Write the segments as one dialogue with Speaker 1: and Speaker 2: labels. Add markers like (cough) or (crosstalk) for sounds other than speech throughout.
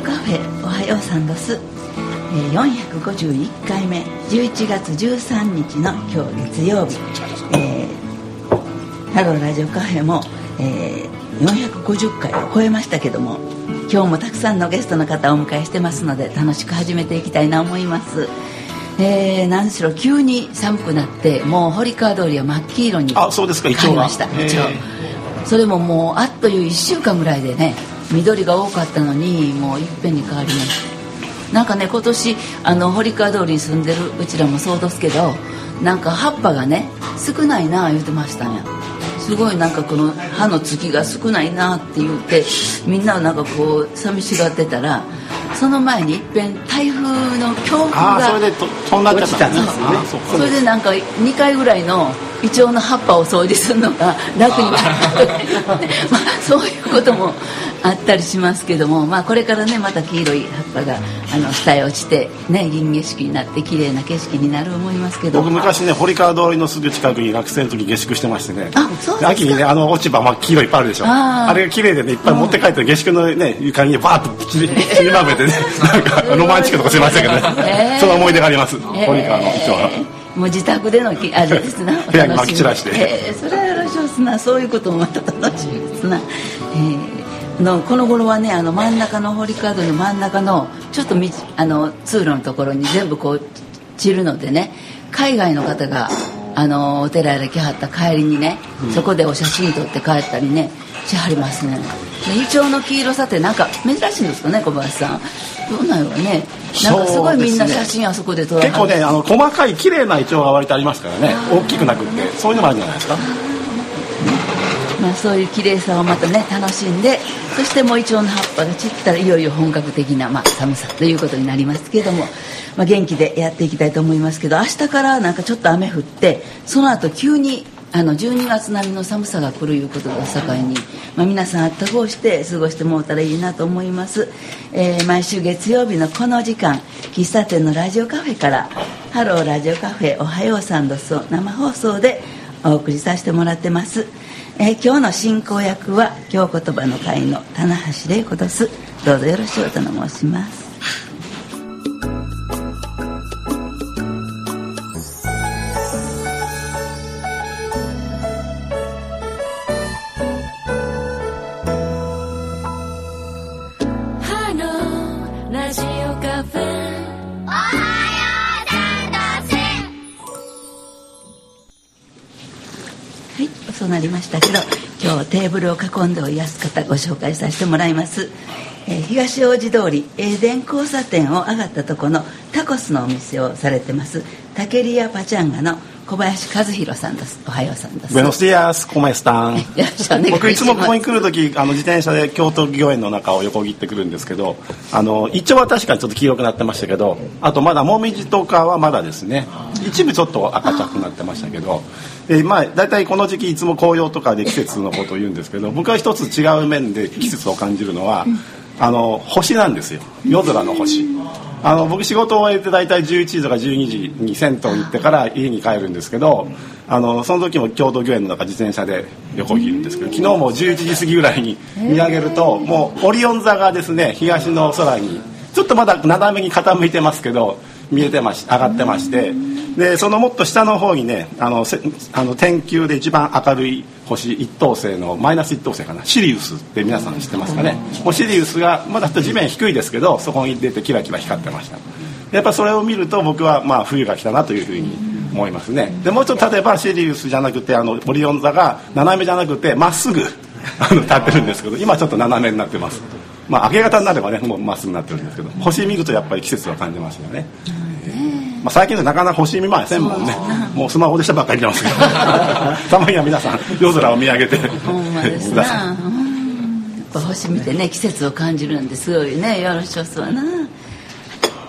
Speaker 1: カフェおはようさんどす、えー、451回目。11月13日の今日月曜日、えー、ハローラジオカフェも、えー、450回を超えましたけども今日もたくさんのゲストの方をお迎えしてますので楽しく始めていきたいな思います。えー、何しろ急に寒くなってもう堀川通りは真っ黄色に
Speaker 2: あそうですか。
Speaker 1: 変わりました。一応それももうあっという1週間ぐらいでね緑が多かったのにもういっぺんに変わりました。なんかね今年あの堀川通りに住んでるうちらもそうですけどなんか葉っぱがね少ないな言うてましたんや。すごいなんかこの葉の付きが少ないなって言ってみんななんかこう寂しがってたらその前にいっぺん台風の強風が
Speaker 2: それで飛んだっちゃったんですね。
Speaker 1: それでなんか2回ぐらいのイチョウの葉っぱを掃除するのが楽になったまあ、そういうこともあったりしますけども、まあ、これからねまた黄色い葉っぱがあの下へ落ちて、ね、銀景色になって綺麗な景色になる思いますけど。
Speaker 2: 僕昔ね堀川通りのすぐ近くに学生の時下宿してましてね。
Speaker 1: あそう
Speaker 2: 秋にねあの落ち葉、まあ、黄色いっぱいあるでしょ。あれが綺麗でねいっぱい持って帰って下宿のね床にバーッと散り散りまめてねなんかロマンチックとかしましたけどね、(laughs) えー、その思い出があります、堀川の一応は。
Speaker 1: もう自宅でのきあれですな。
Speaker 2: 部屋にまき散らして、
Speaker 1: えー、それはよろしいですな。そういうこともまた楽しみですな、えー、のこの頃はねあの真ん中の堀川の真ん中のちょっとみあの通路のところに全部こう散るのでね海外の方があのお寺へ来はった帰りにね、うん、そこでお写真撮って帰ったりねしはりますね。イチョウの黄色さってなんか珍しいんですかね小林さん。どうなのねなんかすごいみんな写真あそこで撮ら
Speaker 2: れ結構ねあの細かい綺麗なイチョウが割とありますからね。大きくなくって。そういうのもあるんじゃないですか？
Speaker 1: まあ、そういう綺麗さをまたね楽しんでそしてもうイチョウの葉っぱが散ったらいよいよ本格的な、まあ、寒さということになりますけども、まあ、元気でやっていきたいと思いますけど明日からなんかちょっと雨降ってその後急にあの12月並みの寒さが来るいうことが境に、まあ、皆さんあった方して過ごしてもらったらいいなと思います、えー、毎週月曜日のこの時間喫茶店のラジオカフェから「ハローラジオカフェおはようさんどす」生放送でお送りさせてもらってます、えー、今日の進行役は京言葉の会の棚橋玲子です。どうぞよろしくお頼申します。テーブルを囲んでおやす方ご紹介させてもらいます、えー、東大路通りエーデン交差点を上がったとこのタコスのお店をされてますタケリアパチャンガの小林和弘さんです。おはようさんです。
Speaker 2: ブエノスディアスコメスタン僕いつもここに来る時あの自転車で京都御苑の中を横切ってくるんですけどあの一丁は確かにちょっと黄色くなってましたけどあとまだもみじとかはまだですね。一部ちょっと赤茶くなってましたけどでまあ大体この時期いつも紅葉とかで季節のことを言うんですけど僕は一つ違う面で季節を感じるのは、あの星なんですよ。夜空の星。あの僕仕事を終えて大体11時とか12時に銭湯に行ってから家に帰るんですけどあのその時も京都御苑の中自転車で横切るんですけど昨日も11時過ぎぐらいに見上げるともうオリオン座がですね東の空にちょっとまだ斜めに傾いてますけど見えてまし上がってましてでそのもっと下の方にねあのあの天球で一番明るい星一等星のマイナス一等星かなシリウスって皆さん知ってますかね。もうシリウスがまだ地面低いですけどそこに出てキラキラ光ってました。やっぱそれを見ると僕はまあ冬が来たなというふうに思いますね。でもうちょっと例えばシリウスじゃなくてあのオリオン座が斜めじゃなくてまっすぐ立ってるんですけど今ちょっと斜めになってます。まあ明け方になればねもうまっすぐになってるんですけど星見るとやっぱり季節は感じますよね。まあ、最近でなかなか星見ませんもんね。もうスマホでしたばっかり見てますけど。(laughs) たまには皆さん夜空を見上げて。
Speaker 1: ほんまですな。(laughs) やっぱ星見てね季節を感じるんですごいねよろしそうな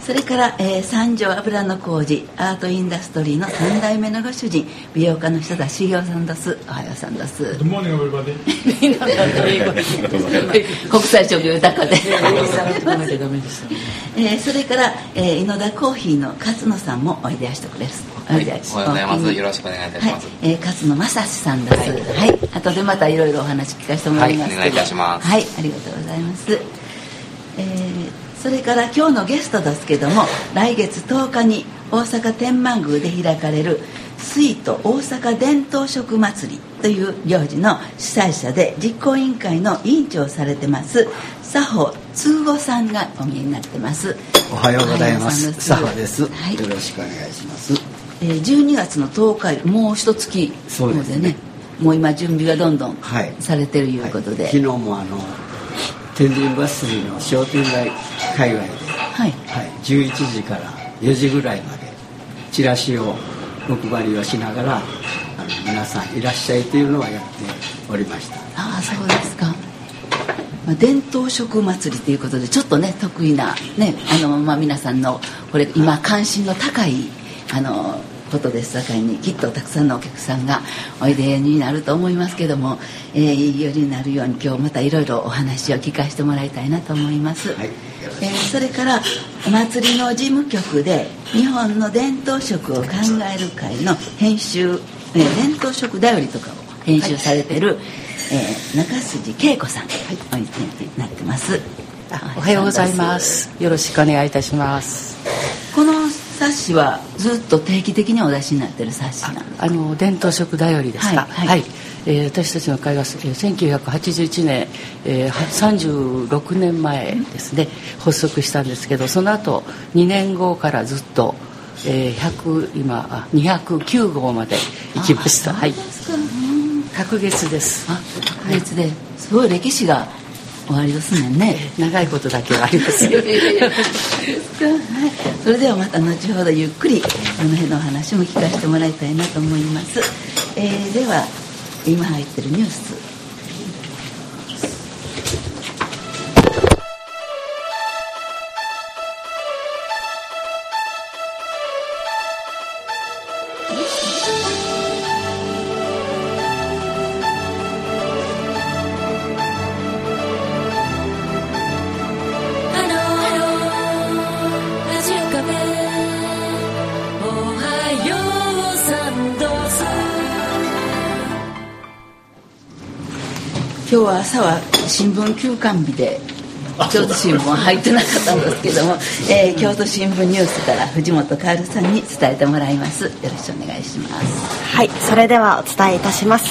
Speaker 1: それから、えー、三条油の工事アートインダストリーの3代目のご主人美容家の人田茂雄さんです。おはようさんです。(laughs) 国際色豊かで。(laughs) えー、それから、えー、井野田コーヒーの勝野さんもおいでやしてくれす
Speaker 3: はい、おはようございます。よろしくお願いいたします、はい、
Speaker 1: えー、勝野正史さんです。はい、はい、後でまたいろいろお話聞かせてもらいます
Speaker 3: はい、お願いいたします。
Speaker 1: はいありがとうございます。えー、それから今日のゲストですけども来月10日に大阪天満宮で開かれる水都大阪伝統食祭りという行事の主催者で実行委員会の委員長をされてます佐保通吾さんがお見えになってます。
Speaker 4: おはようございます。佐保です、はい、よろしくお願いします、
Speaker 1: えー、12月の10日もう一月
Speaker 4: そうですね。
Speaker 1: もう今準備がどんどんされてるいうことで、はい、
Speaker 4: 昨日もあの天神バスの商店街界隈で、はい。はい、11時から4時ぐらいまでチラシをお配りをしながらあの皆さんいらっしゃいというのはやっておりました。
Speaker 1: ああそうですか、まあ、伝統食祭りということでちょっとね得意なねあの、まあ、皆さんのこれ今関心の高いあのことです。さかいにきっとたくさんのお客さんがおいでになると思いますけども、えー、いいようになるように今日またいろいろお話を聞かせてもらいたいなと思います、はい、えー、それからお祭りの事務局で日本の伝統食を考える会の編集、えー、伝統食だよりとかを編集されてる、はい、えー、中筋恵子さん、はい、おいでになってます。
Speaker 5: おはようございます。よろしくお願いいたします。
Speaker 1: この冊子はずっと定期的にお出しになってる冊子なんです
Speaker 5: あの伝統食だよりですか？はい、はい、えー、私たちの会は、えー、1981年、えー、36年前ですね。発足したんですけどその後2年後からずっと、えー、100今あ209号まで行きました。はい。隔月です。あ
Speaker 1: 隔月で、すごい歴史が終わりですもんね。
Speaker 5: 長いことだけはありますよ。(laughs)
Speaker 1: それではまた後ほどゆっくりこの辺のお話も聞かせてもらいたいなと思います、えー、では今入ってるニュース今日は朝は新聞休刊日で京都新聞入ってなかったんですけども、(laughs) えー、京都新聞ニュースから藤本薫さんに伝えてもらいます。よろしくお願いします。
Speaker 6: はいそれではお伝えいたします。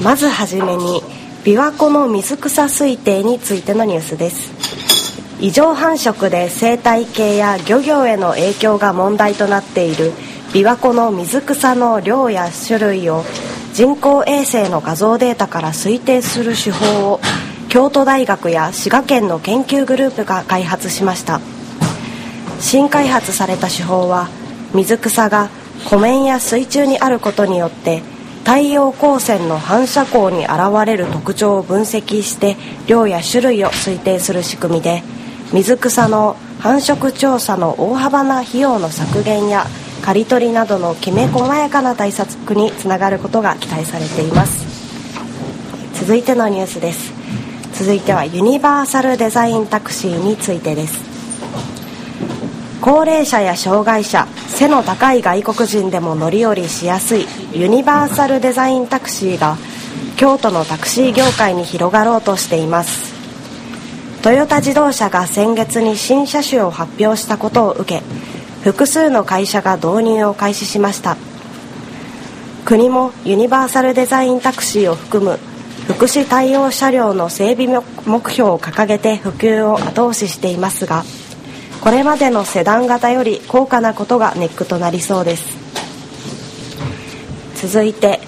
Speaker 6: まずはじめに琵琶湖の水草推定についてのニュースです。異常繁殖で生態系や漁業への影響が問題となっている琵琶湖の水草の量や種類を人工衛星の画像データから推定する手法を京都大学や滋賀県の研究グループが開発しました。新開発された手法は水草が湖面や水中にあることによって太陽光線の反射光に現れる特徴を分析して量や種類を推定する仕組みで水草の繁殖調査の大幅な費用の削減や刈り取りなどのきめ細やかな対策につながることが期待されています。続いてのニュースです。続いてはユニバーサルデザインタクシーについてです。高齢者や障害者背の高い外国人でも乗り降りしやすいユニバーサルデザインタクシーが京都のタクシー業界に広がろうとしています。トヨタ自動車が先月に新車種を発表したことを受け複数の会社が導入を開始しました。国もユニバーサルデザインタクシーを含む福祉対応車両の整備目標を掲げて普及を後押ししていますがこれまでのセダン型より高価なことがネックとなりそうです。続いて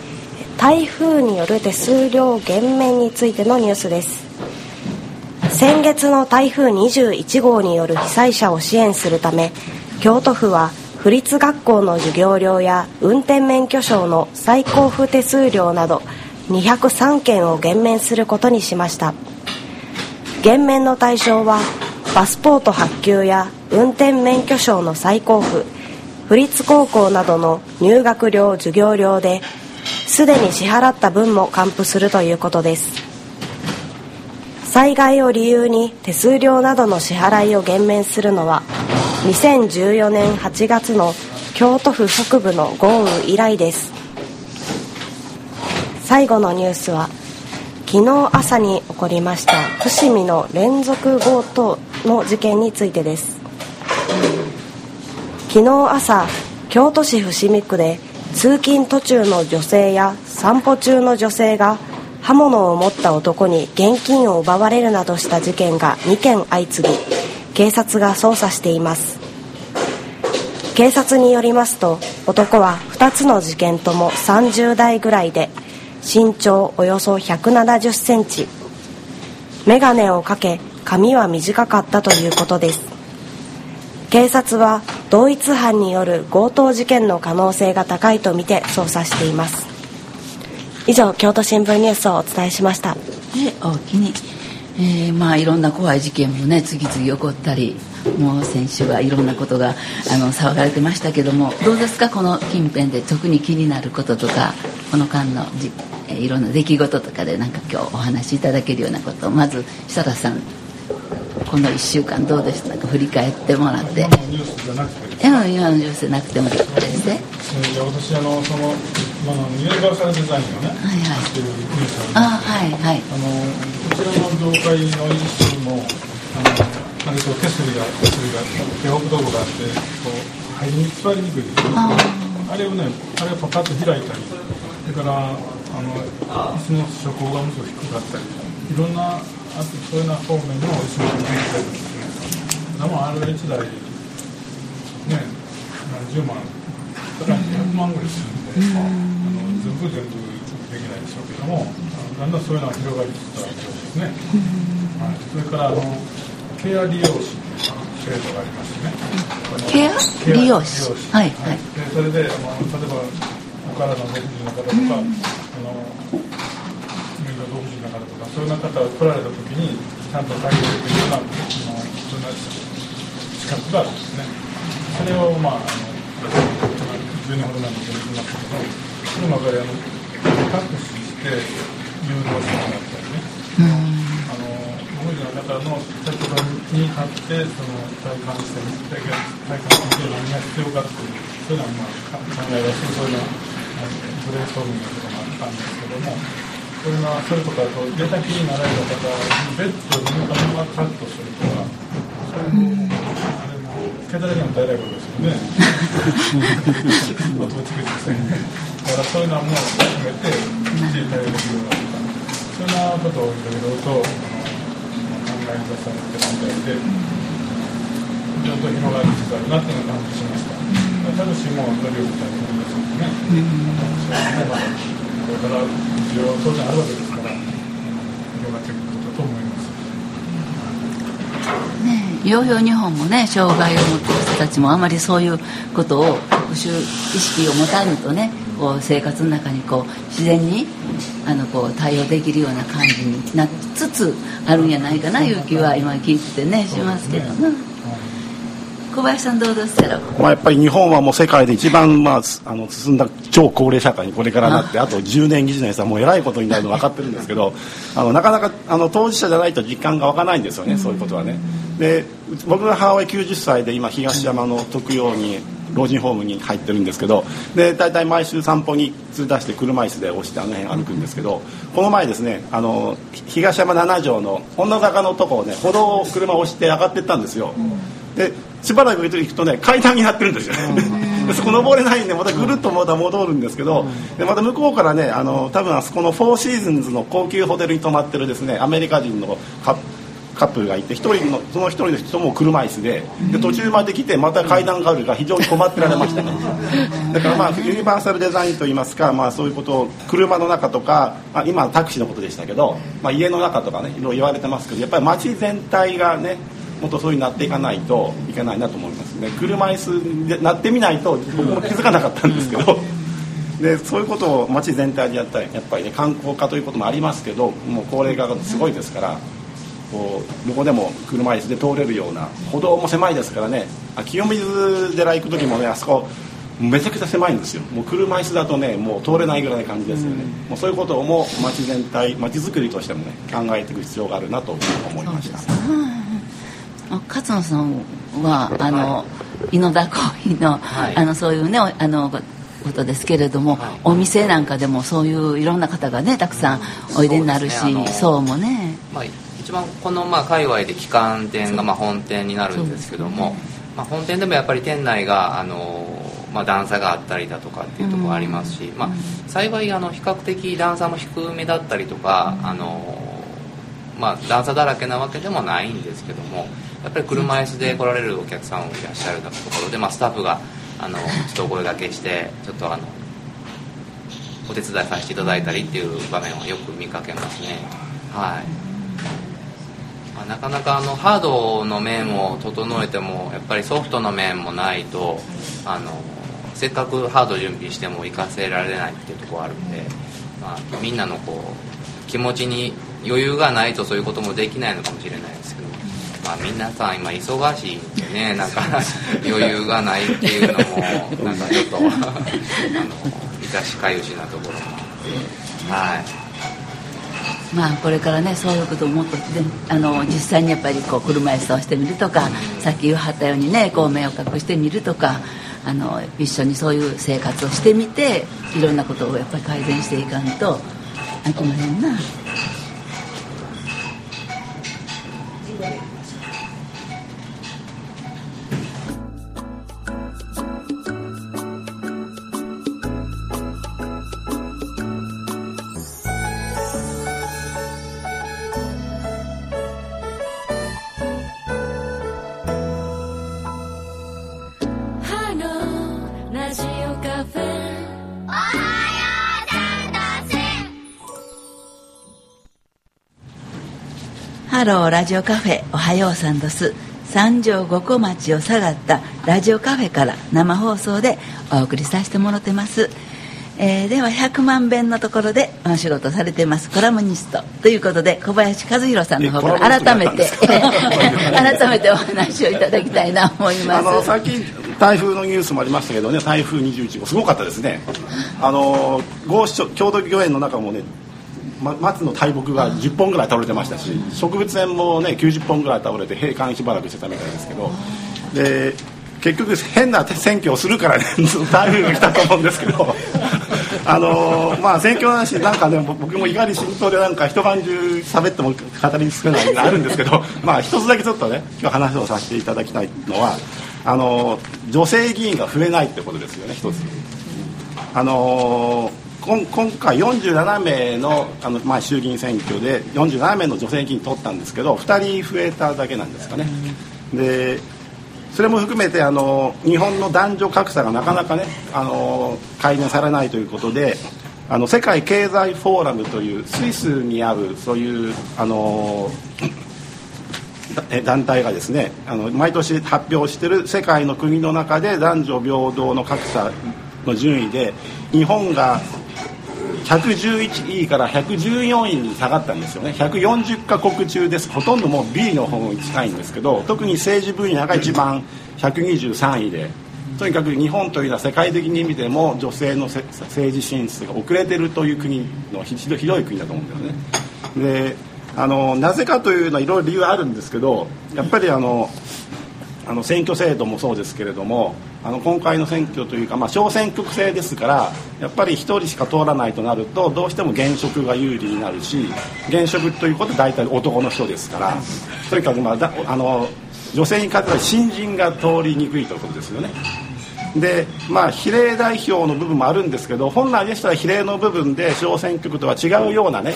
Speaker 6: 台風による手数料減免についてのニュースです。先月の台風21号による被災者を支援するため京都府は府立学校の授業料や運転免許証の再交付手数料など203件を減免することにしました。減免の対象はパスポート発給や運転免許証の再交付府立高校などの入学料授業料ですでに支払った分も還付するということです。災害を理由に手数料などの支払いを減免するのは2014年8月の京都府北部の豪雨以来です。最後のニュースは昨日朝に起こりました伏見の連続強盗の事件についてです。昨日朝京都市伏見区で通勤途中の女性や散歩中の女性が刃物を持った男に現金を奪われるなどした事件が2件相次ぎ警察が捜査しています。警察によりますと男は2つの事件とも30代ぐらいで身長およそ170センチ。眼鏡をかけ髪は短かったということです。警察は同一犯による強盗事件の可能性が高いとみて捜査しています。以上京都新聞ニュースをお伝えしました。で
Speaker 1: おきに、えー、まあいろんな怖い事件もね次々起こったりもう先週はいろんなことがあの騒がれてましたけどもどうですかこの近辺で特に気になることとかこの間のじ、えー、いろんな出来事とかでなんか今日お話しいただけるようなことをまず設楽さんこの1週間どうでしたか？振り返ってもらって。今のニュースじゃなくて。今のニュースじゃなくてもですね。
Speaker 7: 私あのその、まあ、ユニバーサルデザインをね、はいはい、してるニュースあはいはい。あのこちらの業界の一種もあのあれと手すりが手すりが手ホ道具があってこう入りに座りにくいですああれをねあれをパカッと開いたりそれからあの椅子の初高がもっと低かったりいろんなあそういうな方面の椅子が展開ですねでもあれ1台ね何十万だから200万ぐらいするんで、あの全部全部できないでしょうけどもだんだんそういうのが広がりつつあるようですね、はい、それからあのケア利用士制度がありましてね。ケア？利用士。はいはい。でそれであの例えばお体の独自の方とか、うん、あの身の独自の方とかそういう方が来られた時にちゃんと対応できるようなあのそんな資格があるんですね。それをまああの10年ほどなんでやりますけど、その中であの各視して誘導してもらったりね。うん方の社長に立ってその体感して体感して何が必要かっていうそういうのはまあ考え出してそういうのブレーストーミングとかもあったんですけどもそういうのはそれとかと出た気になられた方にベッドを入荷がカットするとかそういうあれも毛だらけの大来ことですよね。音をつけてですね。だからそういうのはもう含めてきっちり対応できるようになったそんなことをいろいろと会に出されて問題で、ちょっと広がりつつあるなっていう感じしました。ただしもう努力大変ですのでね、これから需要当然あるわけですから、広がっていくことだと思います。
Speaker 1: ね、いよいよ日本もね障害を持ってる人たちもあまりそういうことを特殊意識を持たぬとねこう生活の中にこう自然にあのこう対応できるような感じになつつあるんじゃないかないう気は今聞いててねしますけどな。小林さんどうですか
Speaker 2: まあ、やっぱり日本はもう世界で一番、まあ、あの進んだ超高齢社会にこれからなってあと10年20年さもうえらいことになるの分かってるんですけど (laughs) あのなかなかあの当事者じゃないと実感が湧かないんですよね、そういうことはね。で僕が母親90歳で今東山の特養に老人ホームに入ってるんですけどで大体毎週散歩に連れ出して車椅子で押してあの辺歩くんですけどこの前ですねあの東山7条の女坂のとこをね歩道を車を押して上がってったんですよ。でしばらく行くとね階段になってるんですよ、で (laughs) そこ登れないんでまたぐるっとまた戻るんですけど、でまた向こうからねあの多分あそこのフォーシーズンズの高級ホテルに泊まってるですねアメリカ人のカカップルがいて一人のその一人の人も車椅子でで途中まで来てまた階段があるから非常に困ってられましたね。だからまあユニバーサルデザインといいますか、まあ、そういうことを車の中とか、まあ、今タクシーのことでしたけど、まあ、家の中とかねいろいろ言われてますけどやっぱり街全体がねもっとそういうになっていかないといけないなと思いますね。車椅子でなってみないと僕も気づかなかったんですけど。でそういうことを街全体でやったらやっぱりね観光化ということもありますけどもう高齢化がすごいですからこうどこでも車椅子で通れるような歩道も狭いですからね清水寺行く時もねあそこめちゃくちゃ狭いんですよ。もう車椅子だとねもう通れないぐらいな感じですよね、うん、もうそういうことをもう街全体街づくりとしてもね考えていく必要があるなと思いました。
Speaker 1: 勝野さんはあの、はい、井の田コーヒーのはい、あのそういうねあのことですけれども、はい、お店なんかでもそういういろんな方がねたくさんおいでになるし、そう、ね,、もね、
Speaker 3: まあ、一番このまあ界隈で旗艦店がまあ本店になるんですけども、ね、まあ、本店でもやっぱり店内があのまあ、段差があったりだとかっていうところありますし、まあ、幸いあの比較的段差も低めだったりとか、あのまあ、段差だらけなわけでもないんですけどもやっぱり車椅子で来られるお客さんもいらっしゃるところで、まあ、スタッフがあのちょっとお声がけしてちょっとあのお手伝いさせていただいたりっていう場面をよく見かけますね。はい、ま、なかなかあのハードの面を整えてもやっぱりソフトの面もないとあのせっかくハード準備しても行かせられないっていうところあるんで、まあ、みんなのこう気持ちに余裕がないとそういうこともできないのかもしれないですけど、まあ、皆さん今忙しいんでねなんか余裕がないっていうのもなんかちょっと (laughs) あの致しかゆしなところもあってはい。
Speaker 1: まあ、これからねそういうことをもっとあの実際にやっぱりこう車椅子をしてみるとか、さっき言わはったようにねこう目を隠してみるとかあの一緒にそういう生活をしてみていろんなことをやっぱり改善していかんとあきまへんな。ハローラジオカフェおはようさんどす。三条五湖町を下がったラジオカフェから生放送でお送りさせてもらってます、えー、では100万遍のところでお仕事されてます。コラムニストということで小林和弘さんの方から改めて (laughs) 改めてお話をいただきたいな思います。あの
Speaker 2: 最近台風のニュースもありましたけどね台風21号すごかったですね。あの郷郷土御苑の中もね松の大木が10本ぐらい倒れてましたし植物園もね90本ぐらい倒れて閉館しばらくしてたみたいですけどで結局変な選挙をするからね台風が来たと思うんですけどあのまあ選挙話なんかね僕も怒り浸透でなんか一晩中喋っても語り少ないのあるんですけど (laughs) まあ一つだけちょっとね今日話をさせていただきたいのはあの女性議員が増えないってことですよね一つ。あの今回47名のあの、まあ、衆議院選挙で47名の女性議員取ったんですけど2人増えただけなんですかね。でそれも含めてあの日本の男女格差がなかなかねあの改善されないということであの世界経済フォーラムというスイスにあるそういうあの団体がですねあの毎年発表している世界の国の中で男女平等の格差の順位で日本が111位から114位に下がったんですよね。140カ国中です。ほとんどもう B の方に近いんですけど特に政治分野が一番123位でとにかく日本というのは世界的に見ても女性の政治進出が遅れてるという国のひどい国だと思うんだよね。であのなぜかというのはいろいろ理由あるんですけどやっぱりあのあの選挙制度もそうですけれどもあの今回の選挙というか、まあ、小選挙区制ですからやっぱり1人しか通らないとなるとどうしても現職が有利になるし現職ということは大体男の人ですからとにかく、まあ、だあの女性に関しては新人が通りにくいということですよね。でまあ比例代表の部分もあるんですけど本来でしたら比例の部分で小選挙区とは違うようなね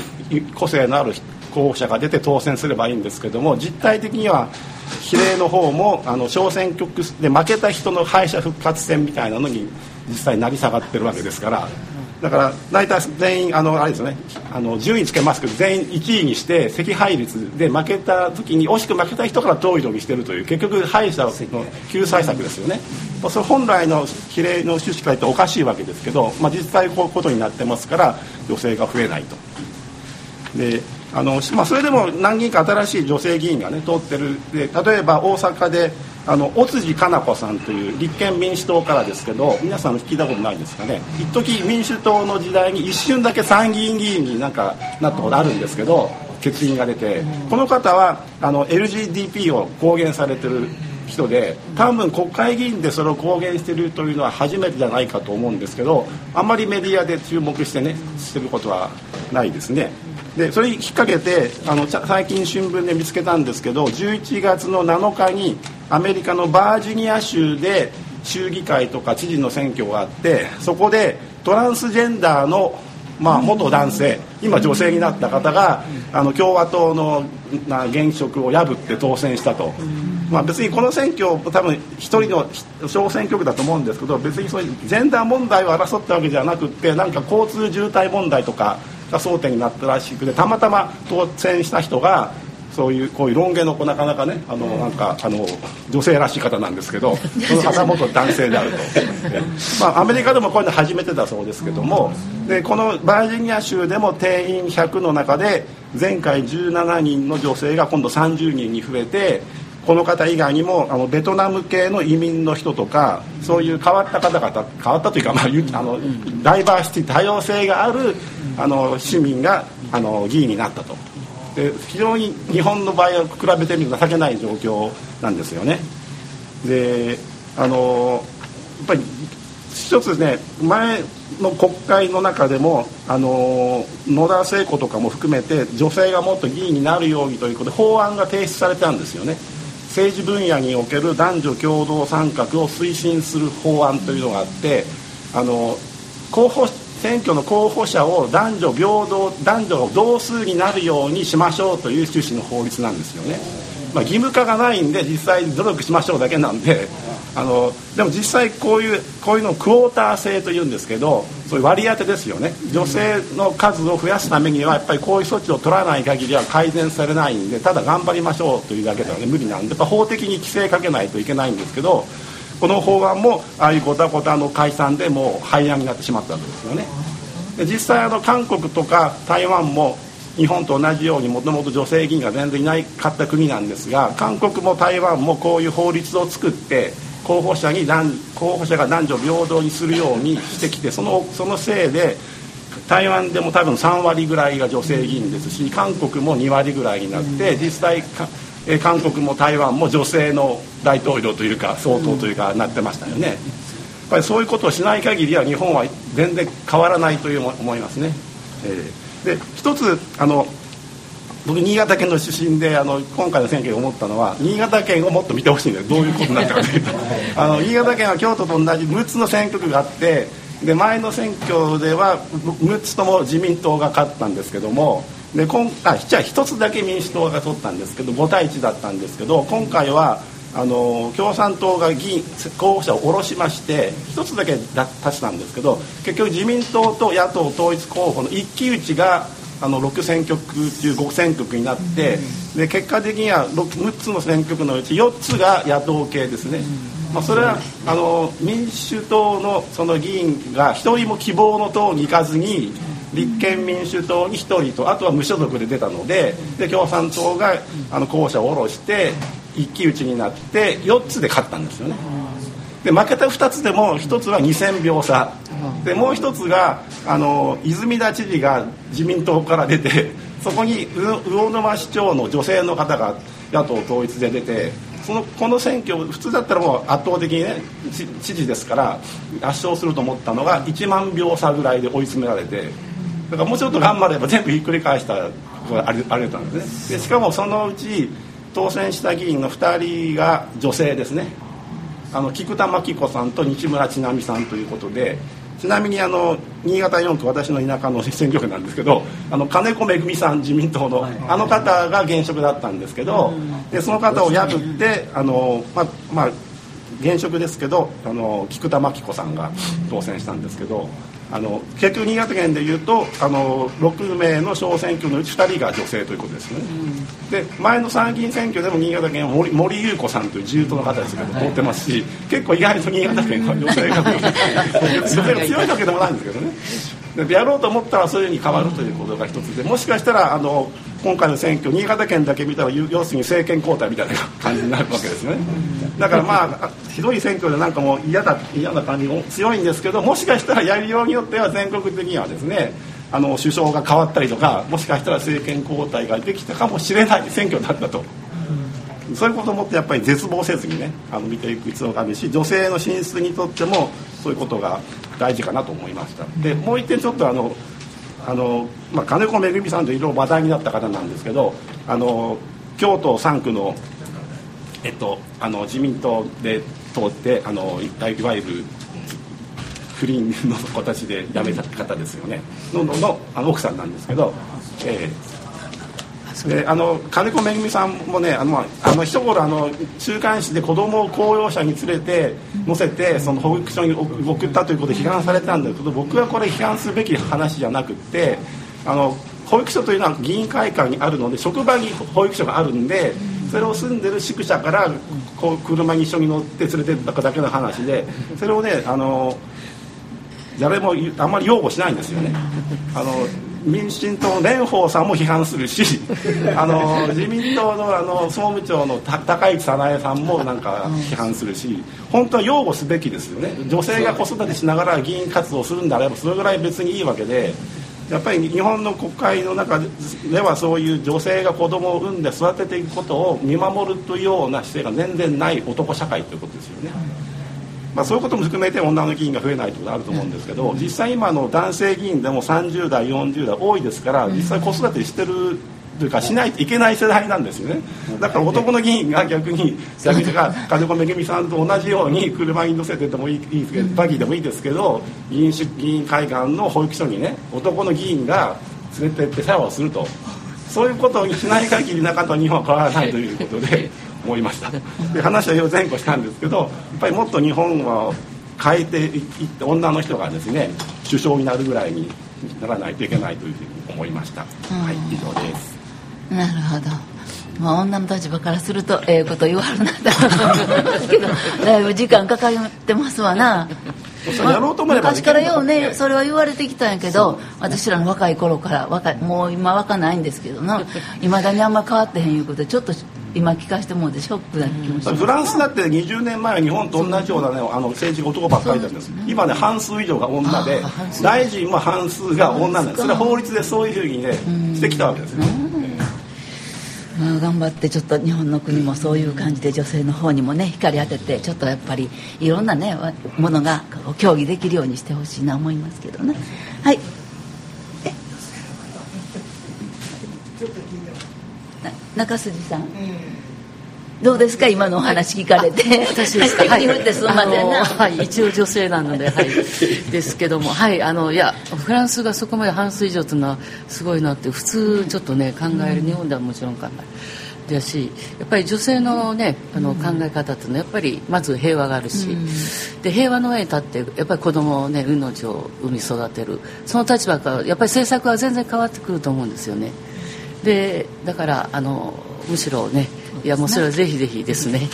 Speaker 2: 個性のある候補者が出て当選すればいいんですけども実態的には比例の方もあの小選挙区で負けた人の敗者復活戦みたいなのに実際成り下がってるわけですからだから大体全員あのあれですねあの順位つけますけど全員1位にして惜敗率で負けた時に惜しく負けた人から投票にしてるという結局敗者の救済策ですよね。それ本来の比例の趣旨から言っておかしいわけですけど、まあ、実際こういうことになってますから女性が増えないと。であのまあ、それでも何人か新しい女性議員がね通ってる。で例えば大阪であの尾辻かな子さんという立憲民主党からですけど皆さん聞いたことないですかね。一時民主党の時代に一瞬だけ参議院議員になんかなったことあるんですけど欠員が出てこの方はあの LGDP を公言されてる人で多分国会議員でそれを公言しているというのは初めてじゃないかと思うんですけどあんまりメディアで注目してねしてることはないですね。でそれ引っ掛けてあの最近新聞で見つけたんですけど11月の7日にアメリカのバージニア州で州議会とか知事の選挙があってそこでトランスジェンダーのまあ、元男性今女性になった方があの共和党の現職を破って当選したと、まあ、別にこの選挙多分一人の小選挙区だと思うんですけど別にそういうジェンダー問題を争ったわけじゃなくてなんか交通渋滞問題とかが争点になったらしくてたまたま当選した人がそういうこういうロン毛の子なかなかねあのなんかあの女性らしい方なんですけど (laughs) その方元男性であると、(laughs) まあ、アメリカでもこういうの初めてだそうですけどもでこのバージニア州でも定員100の中で前回17人の女性が今度30人に増えてこの方以外にもあのベトナム系の移民の人とかそういう変わった方々変わったというか、まあ、あのダイバーシティ多様性があるあの市民があの議員になったと。で非常に日本の場合は比べてみると情けない状況なんですよね。であのやっぱり一つね前の国会の中でもあの野田聖子とかも含めて女性がもっと議員になるようにということで法案が提出されたんですよね政治分野における男女共同参画を推進する法案というのがあってあの候補選挙の候補者を男女平等男女同数になるようにしましょうという趣旨の法律なんですよね、まあ、義務化がないんで実際に努力しましょうだけなんであのでも実際こういうこういうのをクォーター制というんですけどそういう割り当てですよね。女性の数を増やすためにはやっぱりこういう措置を取らない限りは改善されないんでただ頑張りましょうというだけでは、ね、無理なんで。やっぱ法的に規制かけないといけないんですけどこの法案もああいうごたごたの解散でもう廃案になってしまったわけですよね。で実際あの韓国とか台湾も日本と同じようにもともと女性議員が全然いなかった国なんですが韓国も台湾もこういう法律を作って候補者に候補者が男女平等にするようにしてきてそのそのせいで台湾でも多分3割ぐらいが女性議員ですし韓国も2割ぐらいになって実際韓国も台湾も女性の大統領というか総統というかなってましたよね。やっぱりそういうことをしない限りは日本は全然変わらないという思いますね。えー、で一つあの僕新潟県の出身であの今回の選挙で思ったのは新潟県をもっと見てほしいんですどういうことになったかというとあの新潟県は京都と同じ6つの選挙区があってで前の選挙では6つとも自民党が勝ったんですけどもで今回じゃあ1つだけ民主党が取ったんですけど5対1だったんですけど今回はあの共産党が議員候補者を下ろしまして1つだけ出したんですけど結局自民党と野党統一候補の一騎打ちがあの6選挙区中5選挙区になって、で結果的には 6, 6つの選挙区のうち4つが野党系ですね。まあ、それはあの民主党のその議員が1人も希望の党に行かずに立憲民主党に1人とあとは無所属で出たのでで共産党があの候補者を下ろして一騎打ちになって4つで勝ったんですよね。で負けた2つでも1つは2000票差でもう1つがあの泉田知事が自民党から出て (laughs) そこに魚沼市長の女性の方が野党統一で出てそのこの選挙普通だったらもう圧倒的にね知事ですから圧勝すると思ったのが1万票差ぐらいで追い詰められてだからもうちょっと頑張れば全部ひっくり返したあれあれたんですね。でしかもそのうち当選した議員の2人が女性ですね。あの菊田真紀子さんと西村智奈美さんということでちなみにあの新潟4区私の田舎の選挙区なんですけどあの金子恵さん自民党のあの方が現職だったんですけどでその方を破ってあのまあまあ現職ですけどあの菊田真紀子さんが当選したんですけどあの結局新潟県でいうとあの6名の小選挙のうち2人が女性ということですね、うん、で前の参議院選挙でも新潟県は森森優子さんという自由党の方ですけど通ってますし結構意外と新潟県は女性が (laughs) 女性が強いわけでもないんですけどね。でやろうと思ったらそういうふうに変わるということが一つでもしかしたらあの今回の選挙新潟県だけ見たら要するに政権交代みたいな感じになるわけですね。だからまあひどい選挙でなんかもう嫌だ嫌な感じも強いんですけどもしかしたらやりようによっては全国的にはですねあの首相が変わったりとかもしかしたら政権交代ができたかもしれない選挙だったと。そういうこともってやっぱり絶望せずにねあの見ていく必要があるし女性の進出にとってもそういうことが大事かなと思いました。でもう一点ちょっとあのあの、まあ、金子めぐみさんといろいろ話題になった方なんですけどあの京都3区の,、えっと、あの自民党で通ってあのいわゆる不倫の形で辞めた方ですよね。のののあの奥さんなんですけど、えー、であの金子めぐみさんもねあの、あの一頃あの週刊誌で子供を公用車に連れて乗せてその保育所に送ったということで批判されたんですけど僕はこれ批判すべき話じゃなくてあの保育所というのは議員会館にあるので職場に保育所があるんで。それを住んでる宿舎からこう車に一緒に乗って連れてっただけの話でそれをねあの誰もあんまり擁護しないんですよねあの民進党の蓮舫さんも批判するし (laughs) あの自民党のあの総務長の高市早苗さんもなんか批判するし本当は擁護すべきですよね女性が子育てしながら議員活動するんであればそれぐらい別にいいわけでやっぱり日本の国会の中ではそういう女性が子供を産んで育てていくことを見守るというような姿勢が全然ない男社会ということですよね。まあ、そういうことも含めて女の議員が増えないということあると思うんですけど実際今の男性議員でも30代40代多いですから実際子育てしてるというかしないといけない世代なんですよね。だから男の議員が逆に逆に (laughs) 金子めぐみさんと同じように車に乗せててもいいですけどバギーでもいいですけど議員議員会館の保育所にね男の議員が連れてって世話をすると。(laughs) そういうことをしない限りなかった日本は変わらないということで思いました。で話は前後したんですけどやっぱりもっと日本は変えていって女の人がですね首相になるぐらいにならないといけないというふうに思いました、はい以上です。
Speaker 1: なるほど。まあ、女の立場からするとええこと言わはるなと思いますけど (laughs) だいぶ時間かかってますわな。
Speaker 2: やろうと思えば
Speaker 1: 昔からようねそれは言われてきたんやけど私らの若い頃から若いもう今若ないんですけどな。いまだにあんま変わってへんいうことでちょっと今聞かせてもてショックな気持ち。
Speaker 2: フランスだって20年前日本と同じようなねあの政治が男ばっかりだったんです、ね、今ね半数以上が女で大臣も半数が女なんです。それは法律でそういうふうにねしてきたわけですね、
Speaker 1: まあ、頑張ってちょっと日本の国もそういう感じで女性の方にもね光当ててちょっとやっぱりいろんなねものが協議できるようにしてほしいな思いますけどね。はい中筋さん、うん。どうですか？今のお話聞かれて。
Speaker 5: 私ですか？はい、はい、一応女性なので、はい、(laughs) ですけどもはい。あのいやフランスがそこまで半数以上というのはすごいなって普通ちょっとね考える、日本ではもちろん考える。だしやっぱり女性のねあの考え方っていうのはやっぱりまず平和があるし、で平和の上に立ってやっぱり子供をね命を産み育てる。その立場からやっぱり政策は全然変わってくると思うんですよね。でだからあのむしろねいやもうそれはぜひぜひですね。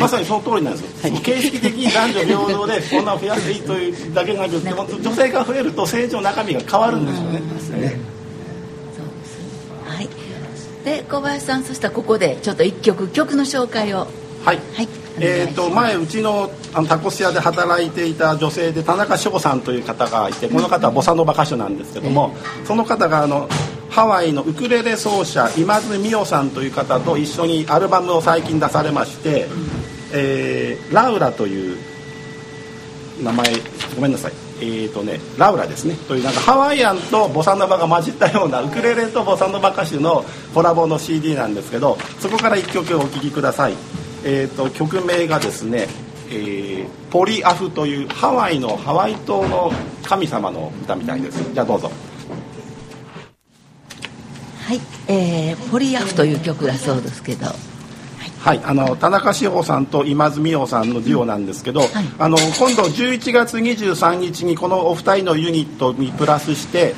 Speaker 2: まさにその通りなんですよ、はい、形式的に男女平等でこんな増やしていいというだけなくて女性が増えると政治の中身が変わるんですよね。
Speaker 1: はい、で小林さんそしたらここでちょっと一曲曲の紹介を。
Speaker 2: はい、はい、えーと、前うちのあのタコス屋で働いていた女性で田中翔さんという方がいてこの方はボサノバ歌手なんですけども、その方があのハワイのウクレレ奏者今津美桜さんという方と一緒にアルバムを最近出されまして「えー、ラウラ」という名前ごめんなさい。えーとね、ラウラですね。というなんかハワイアンとボサノバが混じったようなウクレレとボサノバ歌手のコラボの CD なんですけどそこから1曲お聴きください、えーと、曲名がですね、えー、ポリアフというハワイのハワイ島の神様の歌みたいです。じゃあどうぞ。
Speaker 1: はい、えー、ポリアフという曲だそうですけど。
Speaker 2: はい、あの田中志保さんと今津美桜さんのデュオなんですけど、はい、あの今度11月23日にこのお二人のユニットにプラスして、うん、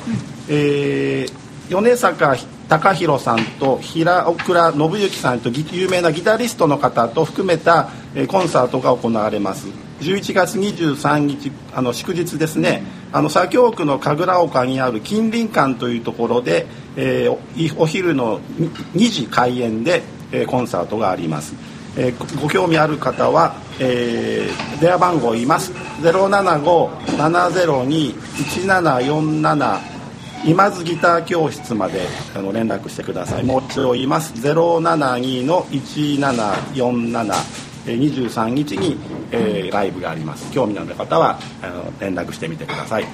Speaker 2: えー、米坂貴弘さんと平倉信之さんと有名なギタリストの方と含めた、えー、コンサートが行われます。11月23日あの祝日ですね、あの左京区の神楽岡にある近隣館というところで、えー、お昼の2時開演で、えー、コンサートがあります、えー、ご興味ある方は、えー、電話番号を言います。075-702-1747今津ギター教室まであの連絡してください。もう一度言います。072の1747 23日に、えー、ライブがあります。興味のある方はあの連絡してみてください。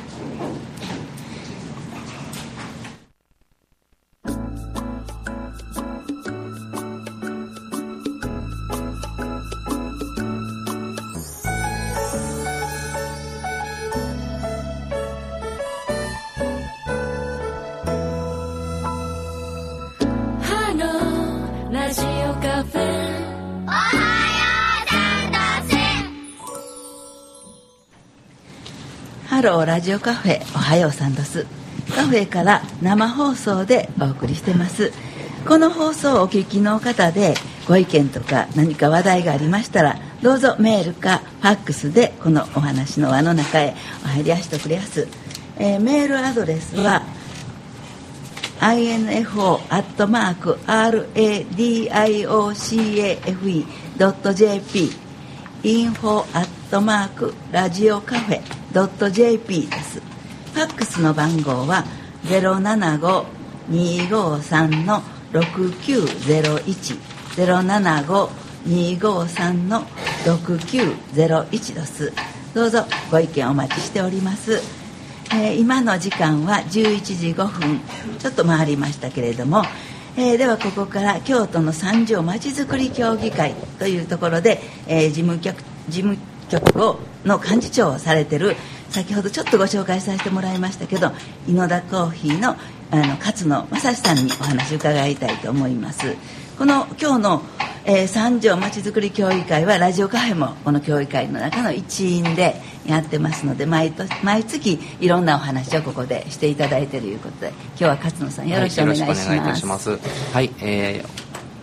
Speaker 1: ローラジオカフェおはようさんですカフェから生放送でお送りしてます。この放送をお聞きの方でご意見とか何か話題がありましたらどうぞメールかファックスでこのお話の輪の中へお入りやしてくれやす、えー、メールアドレスは、info.radiocafe.jp info トマークラジオカフェ .jp です。ファックスの番号は075-253の6901 075-253の6901です。どうぞご意見お待ちしております、えー、今の時間は11時5分。ちょっと回りましたけれども。えー、ではここから京都の三条まちづくり協議会というところで、えー、事務局事務局をの幹事長をされてる先ほどちょっとご紹介させてもらいましたけど井野田コーヒーのあの勝野正史さんにお話を伺いたいと思います。この今日の、えー、三条まちづくり協議会はラジオカフェもこの協議会の中の一員でやってますので毎年毎月いろんなお話をここでしていただいているということで今日は勝野さんよろしくお願いします、はい、よろしくお願いいたします。
Speaker 3: はい、え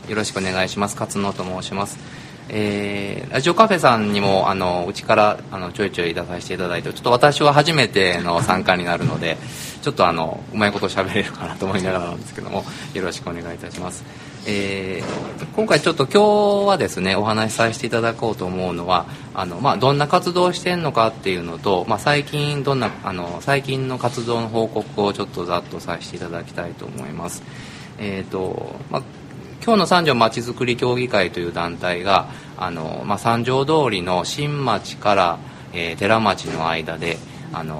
Speaker 3: ー、よろしくお願いします。勝野と申しますえー、ラジオカフェさんにもあのうちからあのちょいちょい出させていただいてちょっと私は初めての参加になるのでちょっとあのうまいこと喋れるかなと思いながらなんですけどもよろしくお願いいたします、えー、今回ちょっと今日はですねお話しさせていただこうと思うのはあの、まあ、どんな活動をしてるのかっていうのと、まあ、最近どんなあの最近の活動の報告をちょっとざっとさせていただきたいと思います。えーとまあ今日の三条まちづくり協議会という団体があの、まあ、三条通りの新町から、えー、寺町の間であの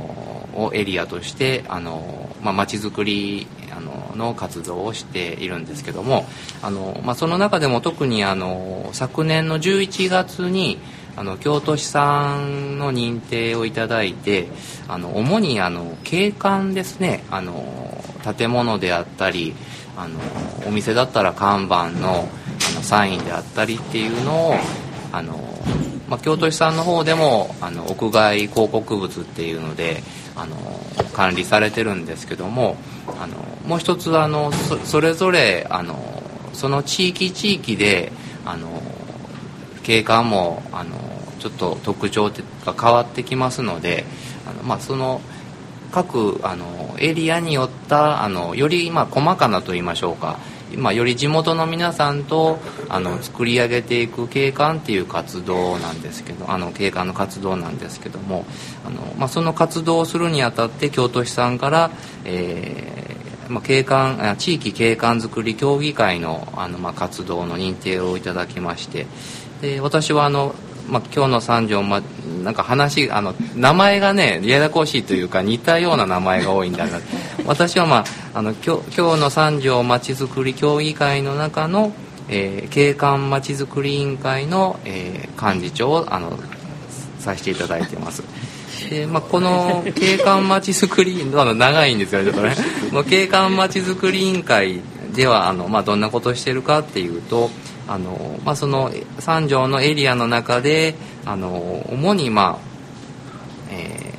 Speaker 3: をエリアとしてあの、まあ、町づくりあのの活動をしているんですけどもあの、まあ、その中でも特にあの昨年の11月にあの京都市産の認定をいただいてあの主にあの景観ですねあの建物であったりあのお店だったら看板のあのサインであったりっていうのをあの、まあ、京都市さんの方でもあの屋外広告物っていうのであの管理されてるんですけどもあのもう一つあのそれぞれあのその地域地域であの景観もあのちょっと特徴が変わってきますのであの、まあ、その各あのエリアによったあのよりまあ細かなと言いましょうか、まあ、より地元の皆さんとあの作り上げていく景観っていう活動なんですけどあの景観の活動なんですけどもあの、まあ、その活動をするにあたって京都市さんから、えーまあ、景観地域景観づくり協議会のあの、まあ、活動の認定をいただきましてで私はあのまあ、今日の三条、ま、なんか話あの名前がねややこしいというか似たような名前が多いんだな (laughs) 私は、まあ、あの今日今日の三条まちづくり協議会の中の、えー、景観まちづくり委員会の、えー、幹事長をあのさせていただいてます。でまあ、この (laughs) 景観まちづくりあの長いんですよねちょっとね (laughs) 景観まちづくり委員会ではあの、まあ、どんなことをしてるかっていうとあの、まあ、その三条のエリアの中であの主に、まあえ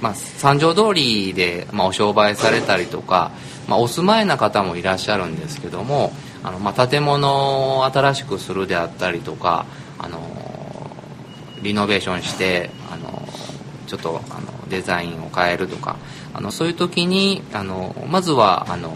Speaker 3: ーまあ、三条通りで、まあ、お商売されたりとか、まあ、お住まいな方もいらっしゃるんですけどもあの、まあ、建物を新しくするであったりとかあのリノベーションしてあのちょっとあのデザインを変えるとかあのそういう時にあのまずはあの、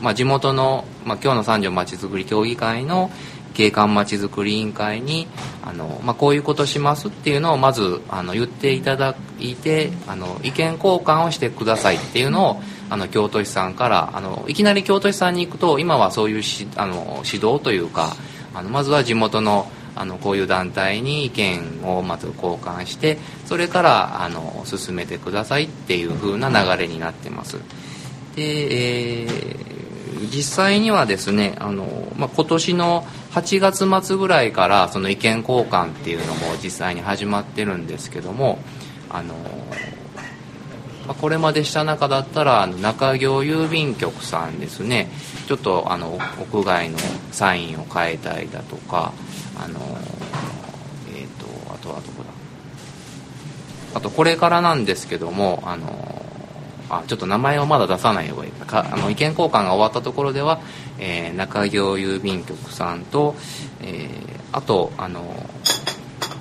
Speaker 3: まあ、地元の、まあ、今日の三条まちづくり協議会の景観まちづくり委員会にあの、まあ、こういうことしますっていうのをまずあの言っていただいてあの意見交換をしてくださいっていうのをあの京都市さんからあのいきなり京都市さんに行くと今はそういうしあの指導というかあのまずは地元のあのこういう団体に意見をまず交換してそれからあの進めてくださいっていう風な流れになってます。で、えー、実際にはですねあの、まあ、今年の8月末ぐらいからその意見交換っていうのも実際に始まってるんですけどもあのまこれまでした中だったら中京郵便局さんですねちょっとあの屋外のサインを変えたいだとかあのえっ、ー、とあとはどこだ。あとこれからなんですけどもあのあちょっと名前をまだ出さない方がいい。かあの意見交換が終わったところでは、えー、中京郵便局さんと、えー、あとあの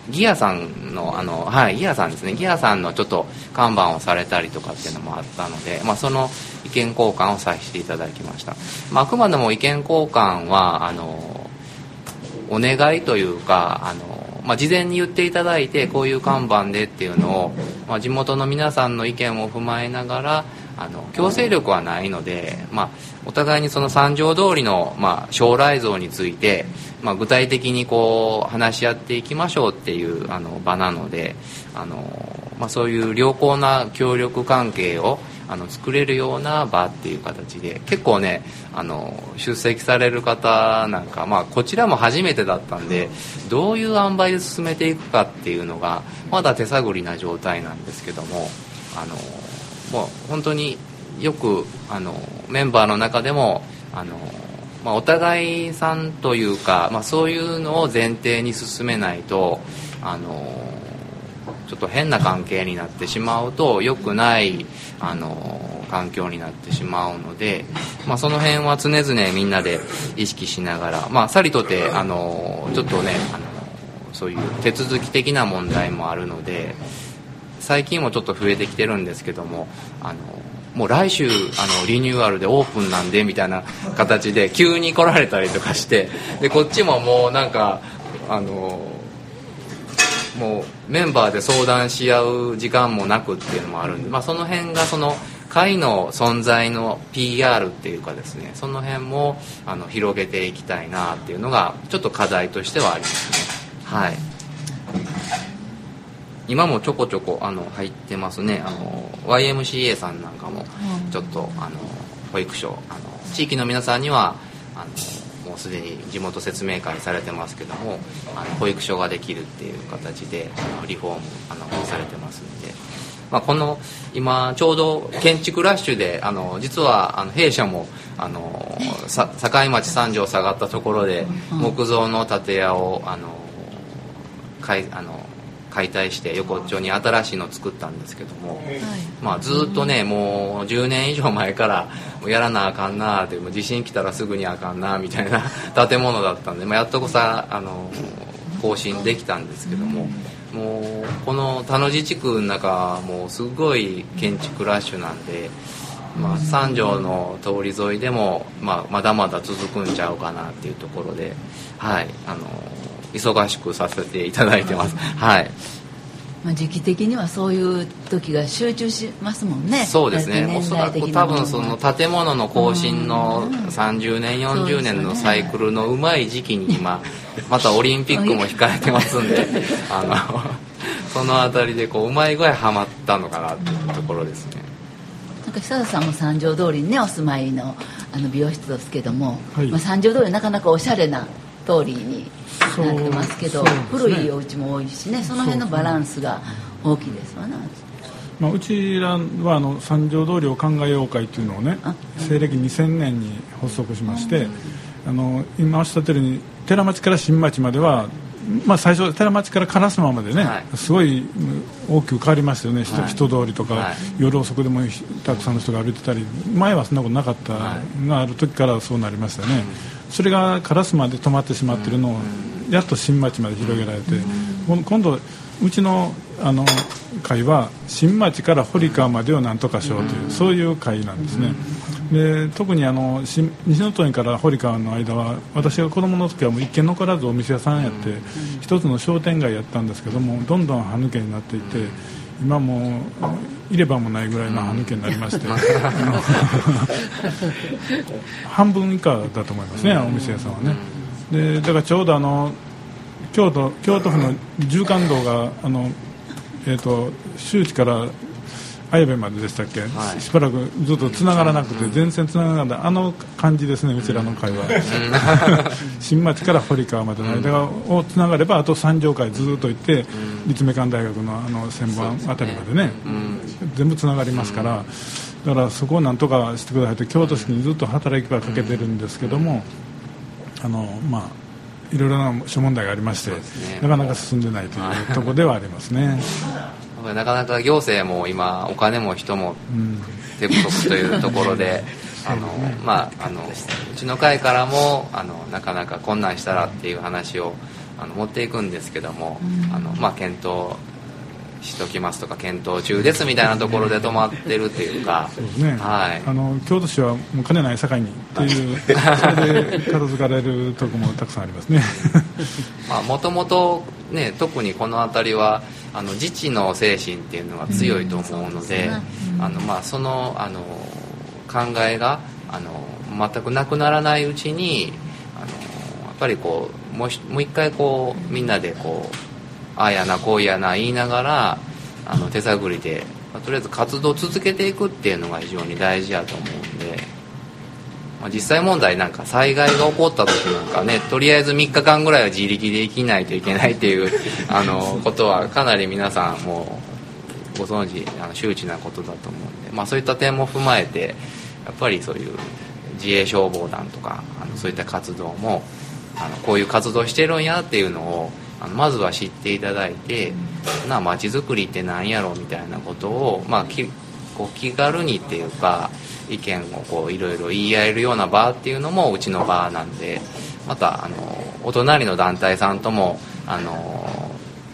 Speaker 3: ギアさんのあのはいギアさんですね。ギアさんのちょっと看板をされたりとかっていうのもあったので、まあ、その意見交換をさせていただきました、まあ、あくまでも意見交換はあのお願いというかあの、まあ、事前に言っていただいてこういう看板でっていうのを、まあ、地元の皆さんの意見を踏まえながらあの強制力はないので、まあ、お互いにその三条通りの、まあ、将来像について、まあ、具体的にこう話し合っていきましょうっていうあの場なのであの、まあ、そういう良好な協力関係をあの作れるような場っていう形で結構ねあの出席される方なんか、まあ、こちらも初めてだったんでどういう塩梅で進めていくかっていうのがまだ手探りな状態なんですけどもあのもう本当によくあのメンバーの中でもあの、まあ、お互いさんというか、まあ、そういうのを前提に進めないとあのちょっと変な関係になってしまうと良くないあの環境になってしまうので、まあ、その辺は常々みんなで意識しながら、まあ、さりとてあのちょっとねあのそういう手続き的な問題もあるので最近もちょっと増えてきてるんですけどもあのもう来週あのリニューアルでオープンなんでみたいな形で急に来られたりとかしてでこっちももうなんかあのもうメンバーで相談し合う時間もなくっていうのもあるんで、まあ、その辺がその会の存在の PR っていうかですねその辺もあの広げていきたいなっていうのがちょっと課題としてはありますね。はい。今もちょこちょこあの入ってますね。あの YMCA さんなんかもちょっとあの保育所あの地域の皆さんにはあのもうすでに地元説明会にされてますけどもあの保育所ができるっていう形であのリフォームあのされてますんで、まあ、この今ちょうど建築ラッシュであの実はあの弊社もあの境町三条下がったところで木造の建屋をあのかいあの解体して横っちょに新しいのを作ったんですけども、まあ、ずっとねもう10年以上前からやらなあかんなって地震来たらすぐにあかんなみたいな (laughs) 建物だったんで、まあ、やっとこさあの更新できたんですけども。もうこの田野地区の中もうすごい建築ラッシュなんで、まあ、三条の通り沿いでも、まあ、まだまだ続くんちゃうかなっていうところで、はい、あの忙しくさせていただいてます。はい。
Speaker 1: まあ、時期的にはそういう時が集中しますもんね。
Speaker 3: そうですね。おそらく多分その建物の更新の30年40年のサイクルのうまい時期に今 (laughs) またオリンピックも控えてますんであのその辺りでこううまい具合はまったのかなっていうところですね。
Speaker 1: なんか久田さんも三条通りにねお住まいのあの美容室ですけども、はい、まあ、三条通りなかなかおしゃれな通りになってますけど、ね、古いお家も多いしねその辺のバランスが大きいですわな。
Speaker 7: まあ、うちらはあの三条通りを考えよう会というのをね西暦2000年に発足しまして、あの今おっしゃってるように寺町から新町までは、まあ、最初寺町から烏丸までね、はい、すごい大きく変わりましたよね、はい、人通りとか、はい、夜遅くでもたくさんの人が歩いてたり前はそんなことなかったがある時からそうなりましたね。それが烏丸で止まってしまっているのをやっと新町まで広げられて今度うちのあの会は新町から堀川までをなんとかしようというそういう会なんですねで特にあの西野島から堀川の間は私が子供の時はもう一軒残らずお店屋さんやって一つの商店街やったんですけどもどんどん歯抜けになっていって今もいればもないぐらいの歯抜けになりまして、(laughs) 半分以下だと思いますね、お店屋さんはね。でだからちょうどあの京都京都府の縦貫道があの、えーと周知から綾部まででしたっけ、はい、しばらくずっとつながらなくて、全然つながらない。あの感じですねうちらの会話。(laughs) 新町から堀川までの間をつながればあと三条会ずっと行って立命館大学のあの千番あたりまでね、全部つながりますから。だからそこをなんとかしてくださいと京都市にずっと働きはかけてるんですけども、あのまあいろいろな諸問題がありまして、なかなか進んでないというところではありますね。
Speaker 3: なかなか行政も今お金も人も手不足というところであの、まあ、あのうちの会からもあのなかなか困難したらっていう話をあの持っていくんですけども、あのまあ、検討しときますとか検討中ですみたいなところで止まってるっていうかそうですね、はい、
Speaker 7: あの京都市はもう金ない境にっていうそれで片付かれるとこもたくさんありますね。(laughs)
Speaker 3: もともとね特にこの辺りはあの自治の精神っていうのが強いと思うので、あのまあ、そのあの考えがあの全くなくならないうちにあのやっぱりこうもうもう一回こうみんなでこうああやなこうやな言いながらあの手探りで、まあ、とりあえず活動を続けていくっていうのが非常に大事やと思うんで。まあ、実際問題なんか災害が起こった時なんかねとりあえず3日間ぐらいは自力で生きないといけないっていう (laughs) あのことはかなり皆さんもうご存知あの周知なことだと思うんで、まあ、そういった点も踏まえてやっぱりそういう自衛消防団とかあのそういった活動もあのこういう活動してるんやっていうのをあのまずは知っていただいてな街づくりって何やろうみたいなことを、まあ、きこう気軽にっていうか意見をこういろいろ言い合えるような場っていうのもうちの場なんでまたあのお隣の団体さんともあの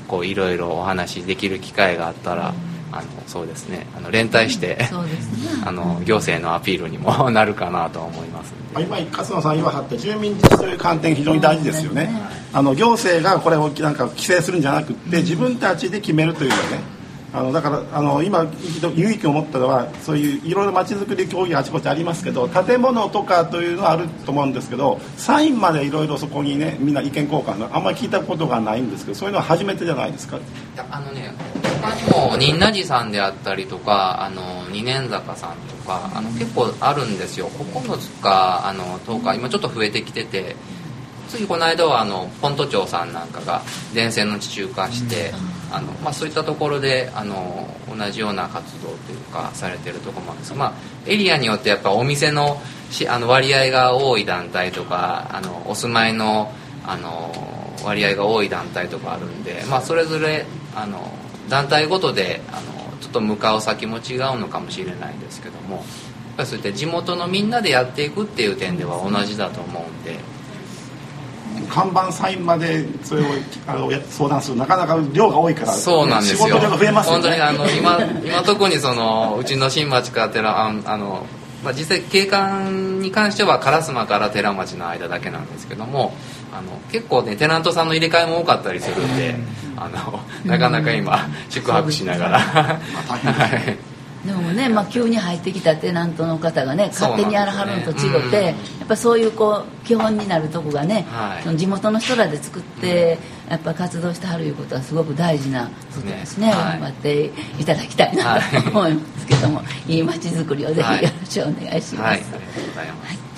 Speaker 3: こういろいろお話しできる機会があったら。あのそうですね。あの連帯して、ね、(laughs) あの行政のアピールにもなるかなと思います
Speaker 2: 今勝野さん言わはった住民自治という観点非常に大事ですよね。あの行政がこれをなんか規制するんじゃなくて自分たちで決めるというのはねあのだからあの今勇気を持ったのはそういういろいろまちづくり競技あちこちありますけど建物とかというのはあると思うんですけどサインまでいろいろそこにねみんな意見交換あんまり聞いたことがないんですけどそういうのは初めてじゃないですか？
Speaker 3: あのね他にも仁和寺さんであったりとかあの二年坂さんとかあの結構あるんですよ。9つかあの10日今ちょっと増えてきてて次この間はあのポント町さんなんかが電線の地中化して、うん、あのまあ、そういったところであの同じような活動というかされてるとこもあるんですまあ、エリアによってやっぱお店のしあの割合が多い団体とかあのお住まいのあの割合が多い団体とかあるんで、まあ、それぞれあの団体ごとであのちょっと向かう先も違うのかもしれないんですけどもやっぱそういった地元のみんなでやっていくっていう点では同じだと思うんで。
Speaker 2: 看板サインまでそれをあの相談するなかなか量が多いから
Speaker 3: そうなんですよ。仕
Speaker 2: 事量が増えます、
Speaker 3: ね、本当にあの今今特にそのうちの新町から寺ああの、まあ、実際景観に関しては烏丸から寺町の間だけなんですけどもあの結構ねテナントさんの入れ替えも多かったりするんで、あのなかなか今宿泊しながら、はい
Speaker 1: でもね、まあ、急に入ってきたテナントの方がね勝手にやらはるのと違って、ねうん、やっぱそういうこう基本になるとこがね、はい、その地元の人らで作って、やっぱ活動してはるいうことはすごく大事なことですね、ね。はい、頑張っていただきたいなと思いますけども、はい、いい街づくりをぜひよろしくお願いします。はい、ありがとうございます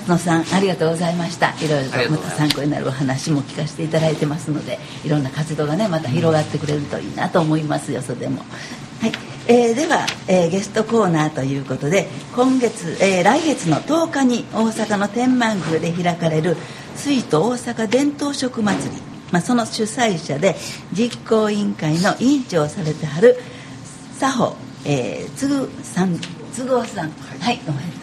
Speaker 1: 野さんありがとうございました。いろいろとまた参考になるお話も聞かせていただいてますのでいろんな活動がねまた広がってくれるといいなと思いますよそれも。はい、えー、では、えー、ゲストコーナーということで今月、えー、来月の10日に大阪の天満宮で開かれる水都大阪伝統食祭り。まあ、その主催者で実行委員会の委員長をされてはる佐保、えー、つぐさんつぐおさん。はいごめんなさい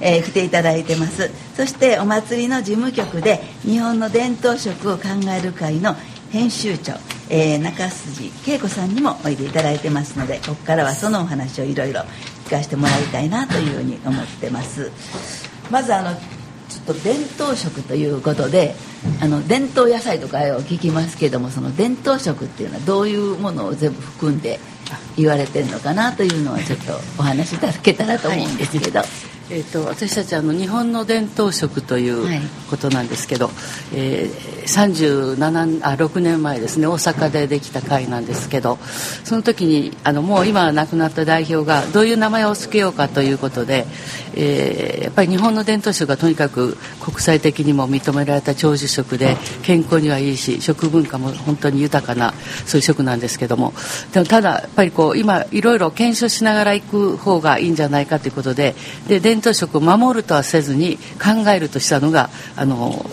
Speaker 1: えー、来ていただいてます。そしてお祭りの事務局で日本の伝統食を考える会の編集長、えー、中筋恵子さんにもおいでいただいてますのでここからはそのお話をいろいろ聞かせてもらいたいなというふうに思ってます。まずあのちょっと伝統食ということであの伝統野菜とかを聞きますけどもその伝統食っていうのはどういうものを全部含んで言われてるのかなというのはちょっとお話しいただけたらと思うんですけど。はい
Speaker 5: えーと、私たちあの日本の伝統食ということなんですけど、はい、えー、37あ6年前ですね大阪でできた会なんですけどその時にあのもう今亡くなった代表がどういう名前を付けようかということで、えー、やっぱり日本の伝統食がとにかく国際的にも認められた長寿食で健康にはいいし食文化も本当に豊かなそういう食なんですけどもでもただやっぱりこう今いろいろ検証しながら行く方がいいんじゃないかということでで伝統食を守るとはせずに考えるとしたのがあの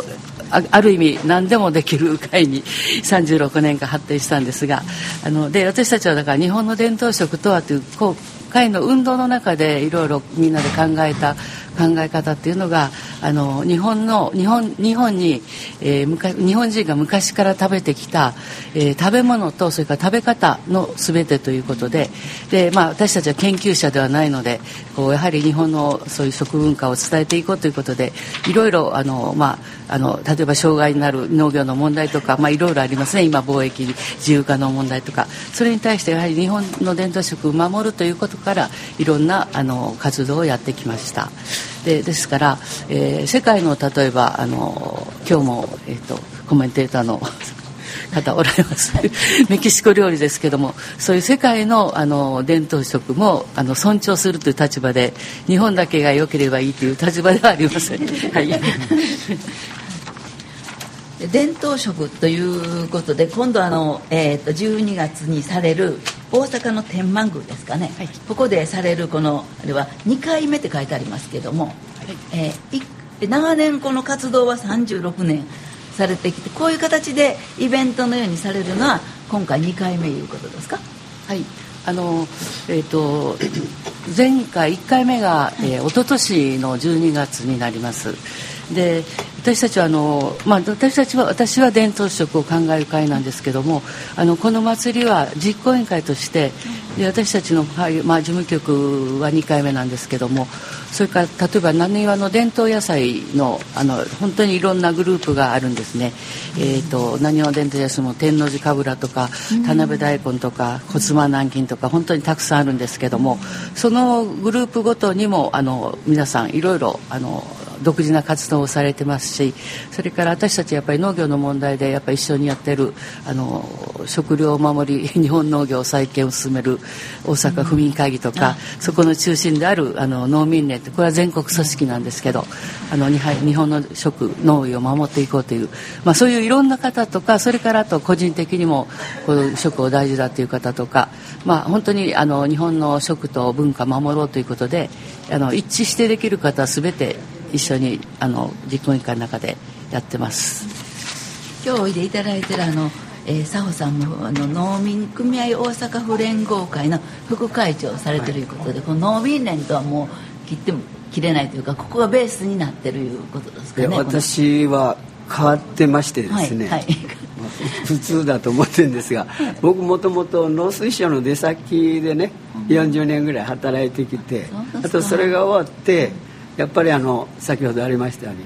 Speaker 5: ある意味何でもできる会に (laughs) 36年間発展したんですがあので私たちはだから日本の伝統食とはというこう会の運動の中でいろいろみんなで考えた考え方っていうのがあの日本の日本日本に、えー、日本人が昔から食べてきた、えー、食べ物とそれから食べ方の全てということでで、まあ、私たちは研究者ではないのでこうやはり日本のそういう食文化を伝えていこうということでいろいろあの、まあ、あの例えば障害になる農業の問題とか、まあ、いろいろありますね今貿易自由化の問題とかそれに対してやはり日本の伝統食を守るということからいろんなあの活動をやってきました。でですから、えー、世界の例えばあの今日も、えーと、コメンテーターの (laughs) 方おられます (laughs) メキシコ料理ですけどもそういう世界のあの伝統食もあの尊重するという立場で日本だけが良ければいいという立場ではありません。はい
Speaker 1: 伝統食ということで今度あの、えーと、12月にされる大阪の天満宮ですかね、はい、ここでされるこのあれは2回目って書いてありますけども、はい。えー、長年この活動は36年されてきてこういう形でイベントのようにされるのは今回2回目いうことですか？
Speaker 5: はい。あのえーと、前回1回目が、えー、一昨年の12月になりますで私たちはあの、まあ、私たちは私は伝統食を考える会なんですけどもあのこの祭りは実行委員会としてで私たちの、まあ、事務局は2回目なんですけどもそれから例えば浪速の伝統野菜のあの本当にいろんなグループがあるんですね、えーと、浪速伝統野菜も天王寺かぶらとか田辺大根とか骨間南京とか本当にたくさんあるんですけどもそのグループごとにもあの皆さんいろいろあの独自な活動をされてますしそれから私たちやっぱり農業の問題でやっぱり一緒にやってるあの食料を守り (laughs) 日本農業再建を進める大阪府民会議とか、うん、そこの中心であるあの農民連ってこれは全国組織なんですけどあの日本の食農業を守っていこうという、まあ、そういういろんな方とかそれからあと個人的にもこの食を大事だという方とか、まあ、本当にあの日本の食と文化を守ろうということであの一致してできる方は全て一緒にあの実行委員会の中でやってます。
Speaker 1: 今日おいでいただいてるあの、えー、佐保さんもあの農民組合大阪府連合会の副会長をされてるいうことで、はい、この農民連とはもう切っても切れないというかここがベースになってるいうことですかね。
Speaker 4: 私は変わってましてですね、はいはい、普通だと思ってるんですが (laughs) 僕もともと農水省の出先でね40年ぐらい働いてきてあとそれが終わってやっぱりあの先ほどありましたように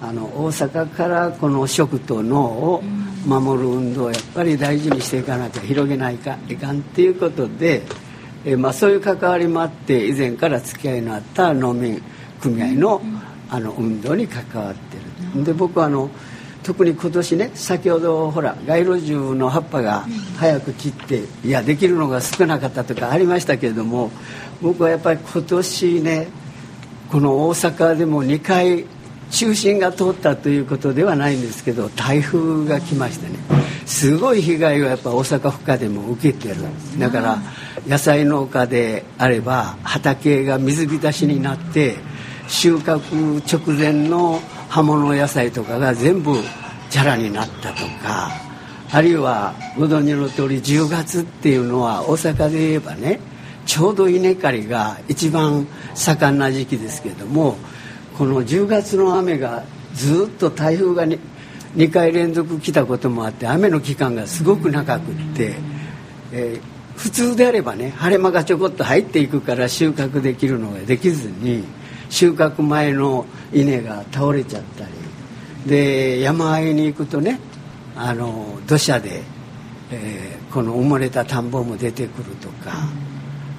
Speaker 4: あの大阪からこの食と脳を守る運動をやっぱり大事にしていかなきゃ広げないかいかんっていうことで、えまあ、そういう関わりもあって以前から付き合いのあった農民組合のあの運動に関わってる。で僕はあの特に今年ね先ほどほら街路樹の葉っぱが早く切っていやできるのが少なかったとかありましたけれども僕はやっぱり今年ねこの大阪でも2回中心が通ったということではないんですけど台風が来ましてね。すごい被害をやっぱ大阪府下でも受けてるだから野菜農家であれば畑が水浸しになって収穫直前の葉物野菜とかが全部チャラになったとかあるいはご存知の通り10月っていうのは大阪で言えばねちょうど稲刈りが一番盛んな時期ですけれどもこの10月の雨がずっと台風が 2, 2回連続来たこともあって雨の期間がすごく長くって、えー、普通であればね晴れ間がちょこっと入っていくから収穫できるのができずに収穫前の稲が倒れちゃったりで山あいに行くとねあの土砂で、えー、この埋もれた田んぼも出てくるとか、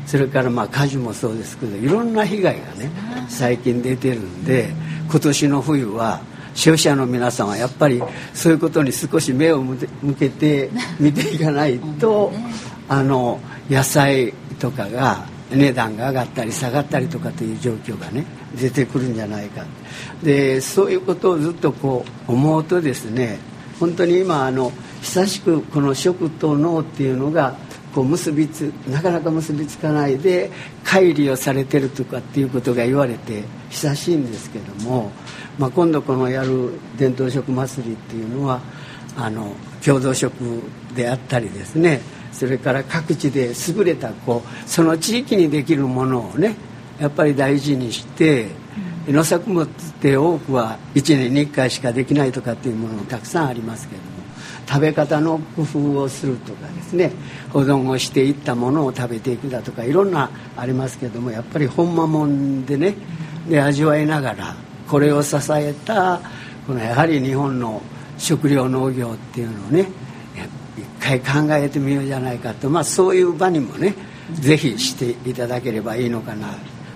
Speaker 4: それからまあ火事もそうですけどいろんな被害がね最近出てるんで今年の冬は消費者の皆さんはやっぱりそういうことに少し目を向けて見ていかないと (laughs) あの野菜とかが値段が上がったり下がったりとかという状況がね出てくるんじゃないか。でそういうことをずっとこう思うとですね本当に今あの久しくこの食と脳っていうのがこう結びつなかなか結びつかないで乖離をされてるとかっていうことが言われて久しいんですけども、まあ、今度このやる伝統食祭りっていうのはあの共同食であったりですねそれから各地で優れたこうその地域にできるものをねやっぱり大事にして農作物って多くは1年に1回しかできないとかっていうものもたくさんありますけども食べ方の工夫をするとかですね保存をしていったものを食べていくだとかいろんなありますけどもやっぱりほんまもんでねで味わいながらこれを支えたこのやはり日本の食料農業っていうのをね一回考えてみようじゃないかと、まあ、そういう場にもねぜひしていただければいいのかな。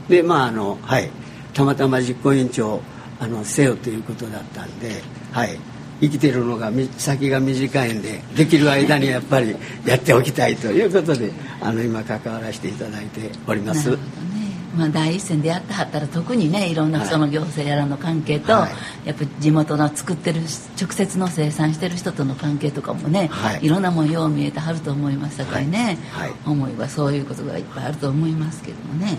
Speaker 4: でまああのはいたまたま実行委員長あのせよということだったんではい。生きてるのが先が短いんでできる間にやっぱりやっておきたいということであの今関わらせていただいております。
Speaker 1: まあ、第一線でやってはったら特にねいろんなその行政やらの関係と、はい、やっぱ地元の作ってる直接の生産してる人との関係とかもね、はい、いろんなもんよう見えてはると思いましたからね、はい、思いはそういうことがいっぱいあると思いますけどもね、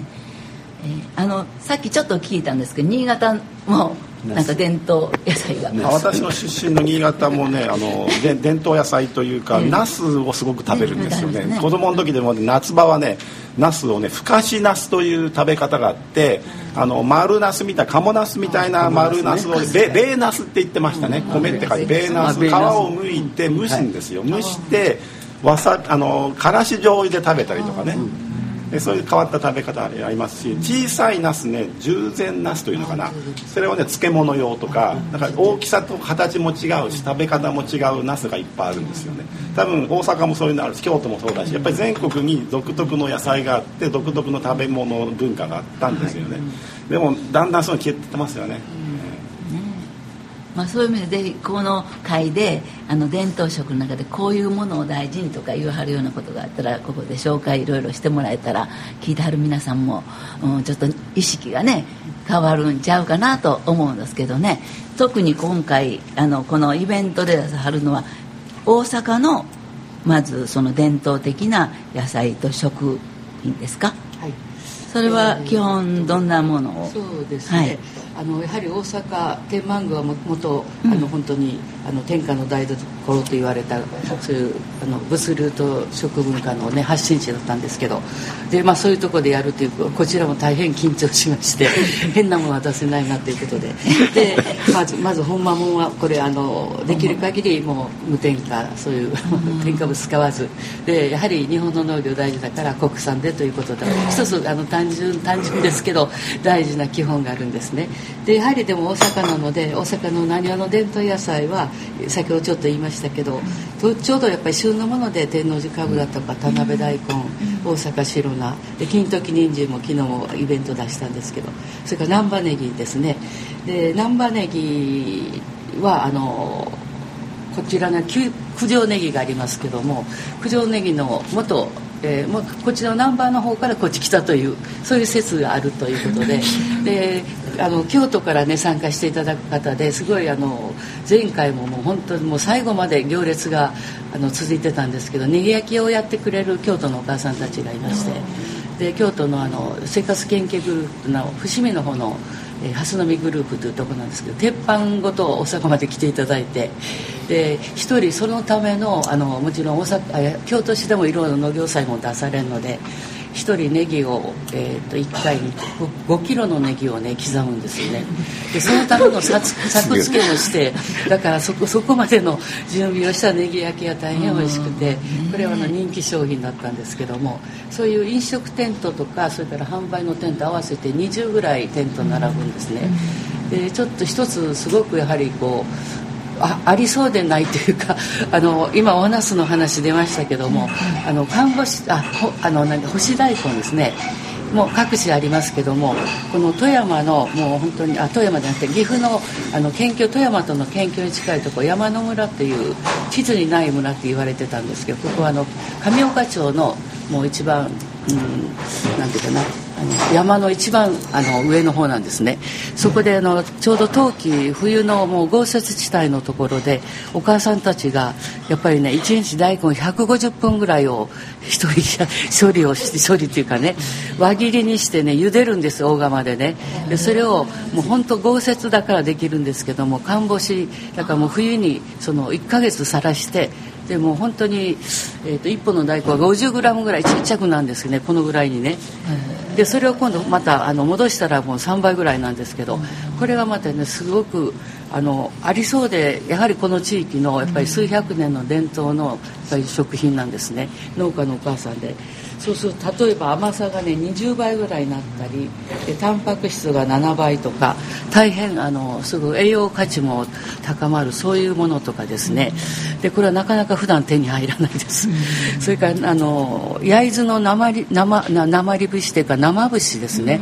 Speaker 1: えー、あのさっきちょっと聞いたんですけど新潟もなんか伝統野菜が、
Speaker 2: 私の出身の新潟もねあので伝統野菜というか、えー、ナスをすごく食べるんですよね、ね、子供の時でも、夏場はねナスをねふかしナスという食べ方があってあの丸ナスみたい鴨ナスみたいな丸ナスをベベーナスって言ってましたね。米って書いてベーナス。皮を剥いて蒸すんですよ。蒸してわさあのからし醤油で食べたりとかね。でそういう変わった食べ方ありますし小さいナスね従前ナスというのかな。それをね漬物用とかだから大きさと形も違うし食べ方も違うナスがいっぱいあるんですよね。多分大阪もそういうのあるし京都もそうだしやっぱり全国に独特の野菜があって独特の食べ物文化があったんですよね。でもだんだんそういうの消えてますよね
Speaker 1: まあ、そういう意味でこの会であの伝統食の中でこういうものを大事にとか言わはるようなことがあったらここで紹介いろいろしてもらえたら聞いてはる皆さんも、うん、ちょっと意識がね変わるんちゃうかなと思うんですけどね。特に今回あのこのイベントで出さはるのは大阪のまずその伝統的な野菜と食品ですか、はい、それは基本どんなものを、
Speaker 5: そうですね、はいあのやはり大阪天満宮はもともと本当にあの天下の台所と言われたそういうあの物流と食文化の、ね、発信地だったんですけど。で、まあ、そういうところでやるというこちらも大変緊張しまして (laughs) 変なものは出せないなということで。でまずまず本間もんはこれあのできる限りもう無添加そういう添加物使わず。でやはり日本の農業大事だから国産でということで。一つあの単純単純ですけど大事な基本があるんですね。でやはりでも大阪なので大阪の浪速の伝統野菜は先ほどちょっと言いましたけどちょうどやっぱり旬のもので天王寺かぶらとか田辺大根大阪白菜。で金時人参も昨日もイベント出したんですけどそれから難波ネギですね。で難波ネギはあのこちらの九条ネギがありますけども九条ネギの元えーまあ、こちらのナンバーの方からこっち来たというそういう説があるということで。(laughs) であの京都からね参加していただく方ですごいあの前回ももう本当にもう最後まで行列があの続いてたんですけどねぎ焼きをやってくれる京都のお母さんたちがいまして。で京都のあの生活研究グループの伏見の方のえ、蓮波グループというところなんですけど鉄板ごと大阪まで来ていただいてで一人そのためのあのもちろん大阪京都市でもいろいろ農業祭も出されるので1人ネギを、えー、と1回に 5, 5キロのネギをね刻むんですよね。でそのための作付けもしてだからそこそこまでの準備をしたネギ焼きが大変美味しくてこれはあの人気商品だったんですけどもそういう飲食テントとかそれから販売のテント合わせて20ぐらいテント並ぶんですね。でちょっと一つすごくやはりこうあありそうでないというかあの今おなすの話出ましたけども、あの看護師あほあのなんか干し大根ですね。もう各地ありますけどもこの富山のもう本当にあ富山じゃなくて岐阜のあの県境富山との県境に近いところ山の村っていう地図にない村って言われてたんですけどここはあの上岡町のもう一番、うん、なんていうかな。山の一番あの上の方なんですね。そこであのちょうど冬季冬のもう豪雪地帯のところでお母さんたちがやっぱりね1日大根150分ぐらいを一人処理をして処理っていうかね輪切りにしてね茹でるんです大釜でね。でそれをもう本当豪雪だからできるんですけども看干しだからもう冬にその1ヶ月さらしてでも本当に、えーと、1本の大根は 50g ぐらいちっちゃくなんですねこのぐらいにね。でそれを今度またあの戻したらもう3倍ぐらいなんですけどこれがまたねすごくあのありそうでやはりこの地域のやっぱり数百年の伝統のやっぱり食品なんですね。農家のお母さんで。そうすると例えば甘さがね20倍ぐらいになったりでタンパク質が7倍とか大変あのすぐ栄養価値も高まるそういうものとかですね。でこれはなかなか普段手に入らないです、それからあの焼津の生生生節というか生節ですね、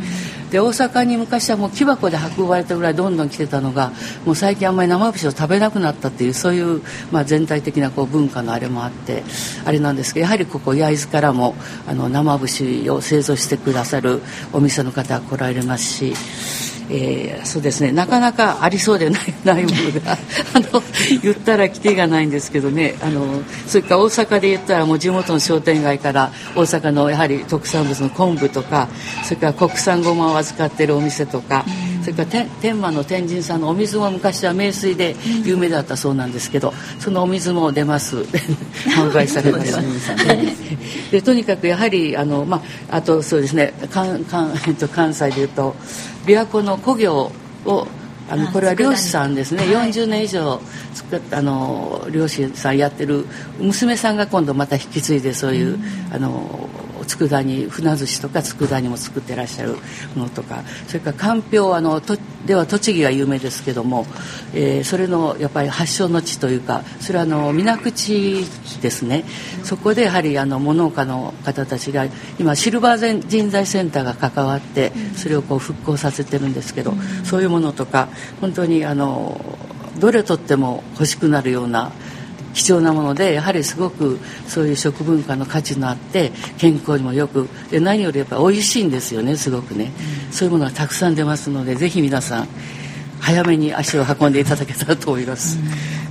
Speaker 5: で大阪に昔はもう木箱で運ばれたぐらいどんどん来てたのがもう最近あんまり生節を食べなくなったっていうそういう、まあ、全体的なこう文化のあれもあってあれなんですけどやはりここ焼津からもあの生節を製造してくださるお店の方が来られますし。えー、そうですね。なかなかありそうでないないものが (laughs) あの言ったらきてがないんですけどね。あのそれから大阪で言ったらもう地元の商店街から大阪のやはり特産物の昆布とかそれから国産ごまを扱ってるお店とか、それから天満の天神さんのお水も昔は名水で有名だったそうなんですけどそのお水も出ます。(laughs) 販売されます。でとにかくやはりあの、まあ、あとそうですね。関関、えっと、関西で言うと琵琶湖の古業をあのこれは漁師さんですね、はい、40年以上作ったあの漁師さんやってる娘さんが今度また引き継いでそういう、うん、あの佃煮船寿司とか佃煮も作ってらっしゃるものとかそれからかんぴょうあのとでは栃木が有名ですけども、えー、それのやっぱり発祥の地というかそれはあの水口ですね。そこでやはりあの農家の方たちが今シルバー人材センターが関わってそれをこう復興させてるんですけど、そういうものとか本当にあのどれとっても欲しくなるような貴重なものでやはりすごくそういう食文化の価値のあって健康にもよくで何よりやっぱ美味しいんですよねすごくね、うん、そういうものがたくさん出ますのでぜひ皆さん早めに足を運んでいただけたらと思います。うん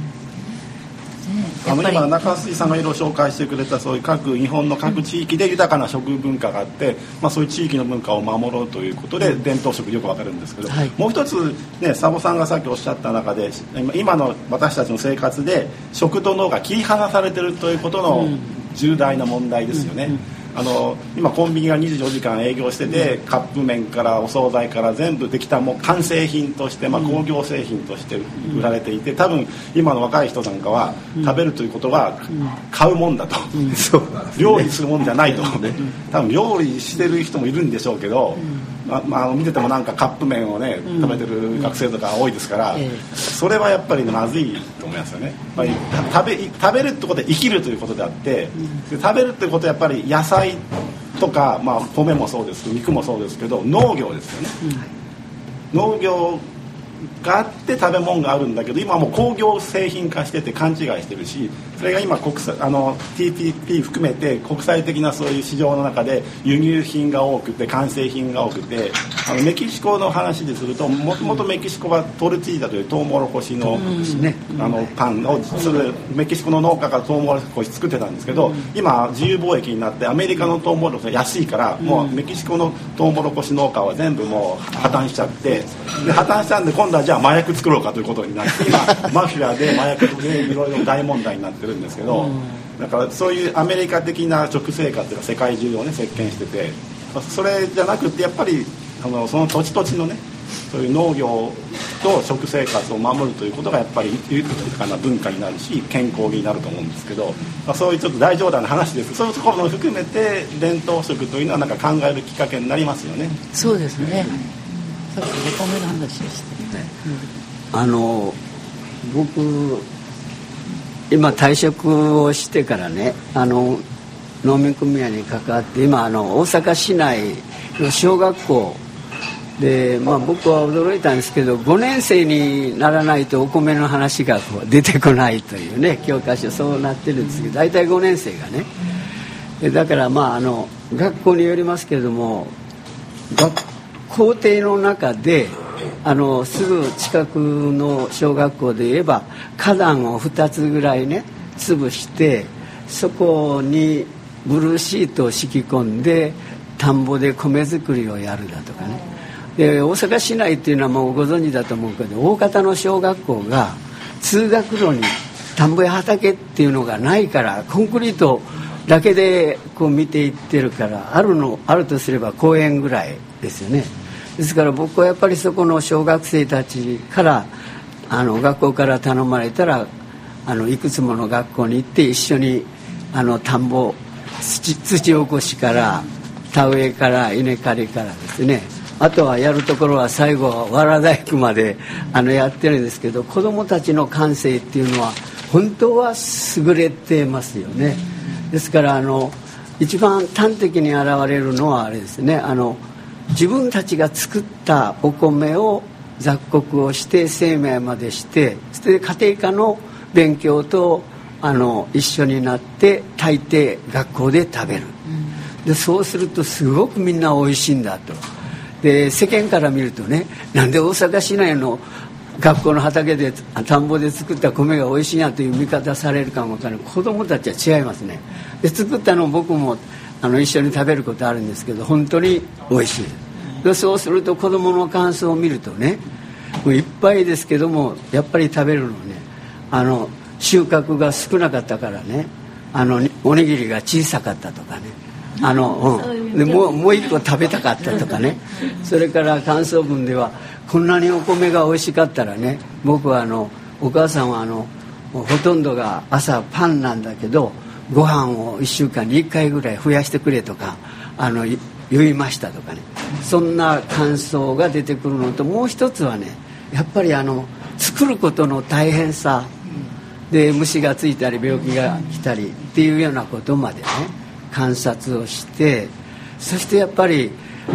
Speaker 2: あの今中水さんがいろいろ紹介してくれたそういう各日本の各地域で豊かな食文化があって、まあ、そういう地域の文化を守ろうということで伝統食よくわかるんですけど、はい、もう一つね佐保さんがさっきおっしゃった中で今の私たちの生活で食と脳が切り離されてるということの重大な問題ですよね。うんうんあの今コンビニが24時間営業してて、カップ麺からお惣菜から全部できたもう完成品として、まあ、工業製品として売られていて多分今の若い人なんかは食べるということは買うもんだと、(laughs) 料理するもんじゃないと、多分料理してる人もいるんでしょうけど、ままあ、見ててもなんかカップ麺をね食べてる学生とか多いですから、それはやっぱりまずいと思いますよね、まあ、食べ食べるってことは生きるということであって食べるってことはやっぱり野菜とか、まあ、米もそうです肉もそうですけど農業ですよね、農業があって食べ物があるんだけど今もう工業製品化してて勘違いしてるしそれが今国際あの TPP 含めて国際的なそういう市場の中で輸入品が多くて完成品が多くてあのメキシコの話でするともともとメキシコはトルティーダというトウモロコシの,、あのパンをするメキシコの農家がトウモロコシ作ってたんですけど今自由貿易になってアメリカのトウモロコシが安いからもうメキシコのトウモロコシ農家は全部もう破綻しちゃってで破綻したんで今度はじゃあ麻薬作ろうかということになって今マフィアで麻薬でいろいろ大問題になってるんですけど、だからそういうアメリカ的な食生活が世界中をね席巻しててそれじゃなくてやっぱりあのその土地土地のねそういう農業と食生活を守るということがやっぱり豊かな文化になるし健康になると思うんですけど、まあ、そういうちょっと大冗談の話です。そういうところも含めて伝統食というのはなんか考えるきっかけになりますよね。
Speaker 5: そうですね、さっきお米の話でしたね、
Speaker 4: あの僕今退職をしてからねあの農民組合に関わって今あの大阪市内の小学校で、まあ、僕は驚いたんですけど5年生にならないとお米の話がこう出てこないというね教科書そうなってるんですけど大体5年生がね。だからまああの学校によりますけれども学校庭の中であのすぐ近くの小学校で言えば花壇を2つぐらいね潰してそこにブルーシートを敷き込んで田んぼで米作りをやるだとかね。で大阪市内っていうのはもうご存知だと思うけど大方の小学校が通学路に田んぼや畑っていうのがないからコンクリートだけでこう見ていってるからあるのあるとすれば公園ぐらい。ですよね。ですから僕はやっぱりそこの小学生たちからあの学校から頼まれたらあのいくつもの学校に行って一緒にあの田んぼ土土起こしから田植えから稲刈りからですね。あとはやるところは最後はわら大工まであのやってるんですけど子どもたちの感性っていうのは本当は優れてますよね。ですからあの一番端的に現れるのはあれですね。あの自分たちが作ったお米を雑穀をして生命までしてそれで家庭科の勉強とあの一緒になって大抵学校で食べる、でそうするとすごくみんな美味しいんだと。で世間から見るとねなんで大阪市内の学校の畑で田んぼで作った米が美味しいなという見方されるかもわからない。子供たちは違いますね。で作ったの僕もあの一緒に食べることあるんですけど本当に美味しい。でそうすると子供の感想を見るとねもういっぱいですけどもやっぱり食べるのねあの収穫が少なかったからねあのおにぎりが小さかったとかねあの、うん、でもうもう一個食べたかったとかねそれから感想文ではこんなにお米が美味しかったらね僕はあのお母さんはあのほとんどが朝パンなんだけどご飯を1週間に1回ぐらい増やしてくれとかあの言いましたとかね。そんな感想が出てくるのともう一つはねやっぱりあの作ることの大変さ。で虫がついたり病気が来たりっていうようなことまでね観察をしてそしてやっぱり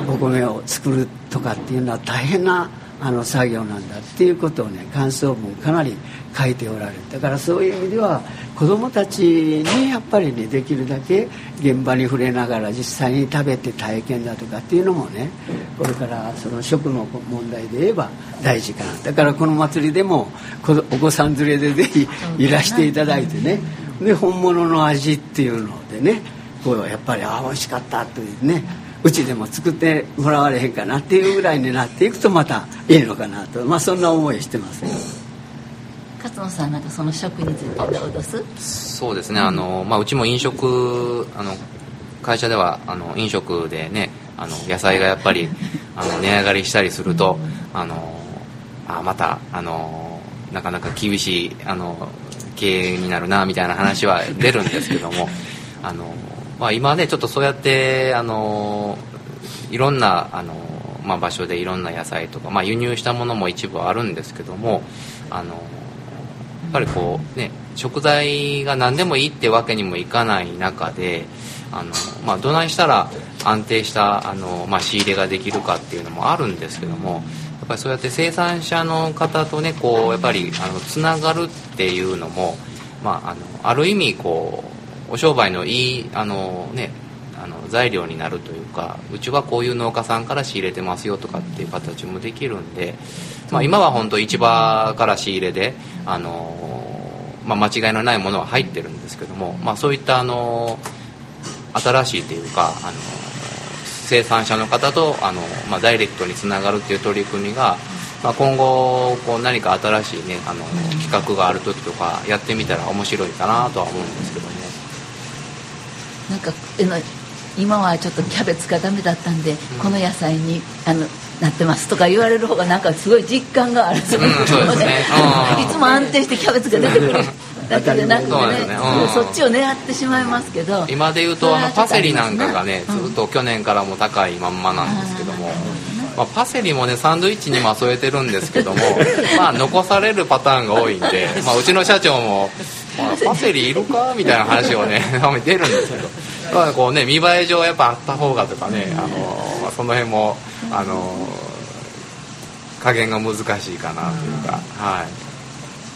Speaker 4: お米を作るとかっていうのは大変なあの作業なんだっていうことをね感想文かなり書いておられる。だからそういう意味では子どもたちにやっぱりねできるだけ現場に触れながら実際に食べて体験だとかっていうのもねこれからその食の問題で言えば大事かな。だからこの祭りでもお子さん連れでぜひいらしていただいてね。で本物の味っていうのでねこうやっぱりああ美味しかったというねうちでも作ってもらわれへんかなっていうぐらいになっていくとまたいいのかなと。まあそんな思いしてます
Speaker 1: 勝野さんなんかその食についてどうです？
Speaker 3: そうですね。あの、まあ、うちも飲食あの会社ではあの飲食でねあの野菜がやっぱり (laughs) あの値上がりしたりするとあのあまたあのなかなか厳しいあの経営になるなみたいな話は出るんですけどもあのまあ、今ねちょっとそうやってあのいろんなあの、まあ、場所でいろんな野菜とか、まあ、輸入したものも一部あるんですけどもあのやっぱりこうね食材が何でもいいってわけにもいかない中であの、まあ、どないしたら安定したあの、まあ、仕入れができるかっていうのもあるんですけどもやっぱりそうやって生産者の方とねこうやっぱりあのつながるっていうのも、まあ、あのある意味こうお商売のいいあの、ね、あの材料になるというかうちはこういう農家さんから仕入れてますよとかっていう形もできるんで、まあ、今は本当市場から仕入れであの、まあ、間違いのないものは入ってるんですけども、まあ、そういったあの新しいというかあの生産者の方とあの、まあ、ダイレクトにつながるっていう取り組みが、まあ、今後こう何か新しい、ね、あの企画がある時とかやってみたら面白いかなとは思うんですけどね。
Speaker 1: なんか今はちょっとキャベツがダメだったんで、うん、この野菜にあのなってます。とか言われる方がなんかすごい実感がある、うん、そうですね、(laughs) いつも安定してキャベツが出てくる。だけでなくてね、そっちを狙ってしまいますけど。
Speaker 3: 今で言うとあのパセリなんかがね、ずっと去年からも高いまんまなんですけども、まあ、パセリもねサンドイッチにも添えてるんですけども。(laughs) まあ残されるパターンが多いんで、まあ、うちの社長も「まあ、パセリいるか?」みたいな話をね (laughs) 出るんですけど、まあ、こうね見栄え上やっぱあった方がとかね、あのまあ、その辺もあの加減が難しいかなというか、はい。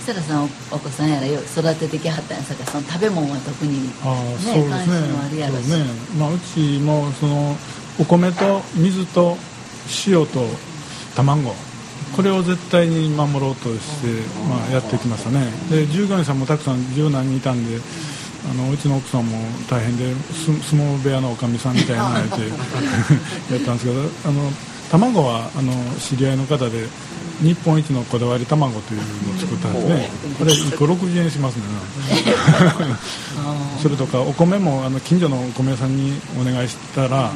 Speaker 1: 設楽さんお子さんやら育ててきはったんやさかその食べ物は特にね
Speaker 7: あそうですね。関心あるやろし。う,、ね。まあ、うちもそのお米と水と塩と卵これを絶対に守ろうとして、まあ、やってきましたね。で従業員さんもたくさん十何人いたんであのうちの奥さんも大変で相撲部屋のおかみさんみたいなのやって (laughs) やったんですけどあの卵はあの知り合いの方で日本一のこだわり卵というのを作ったんですね。これ1個60円しますね。(laughs) それとかお米もあの近所のお米屋さんにお願いしたら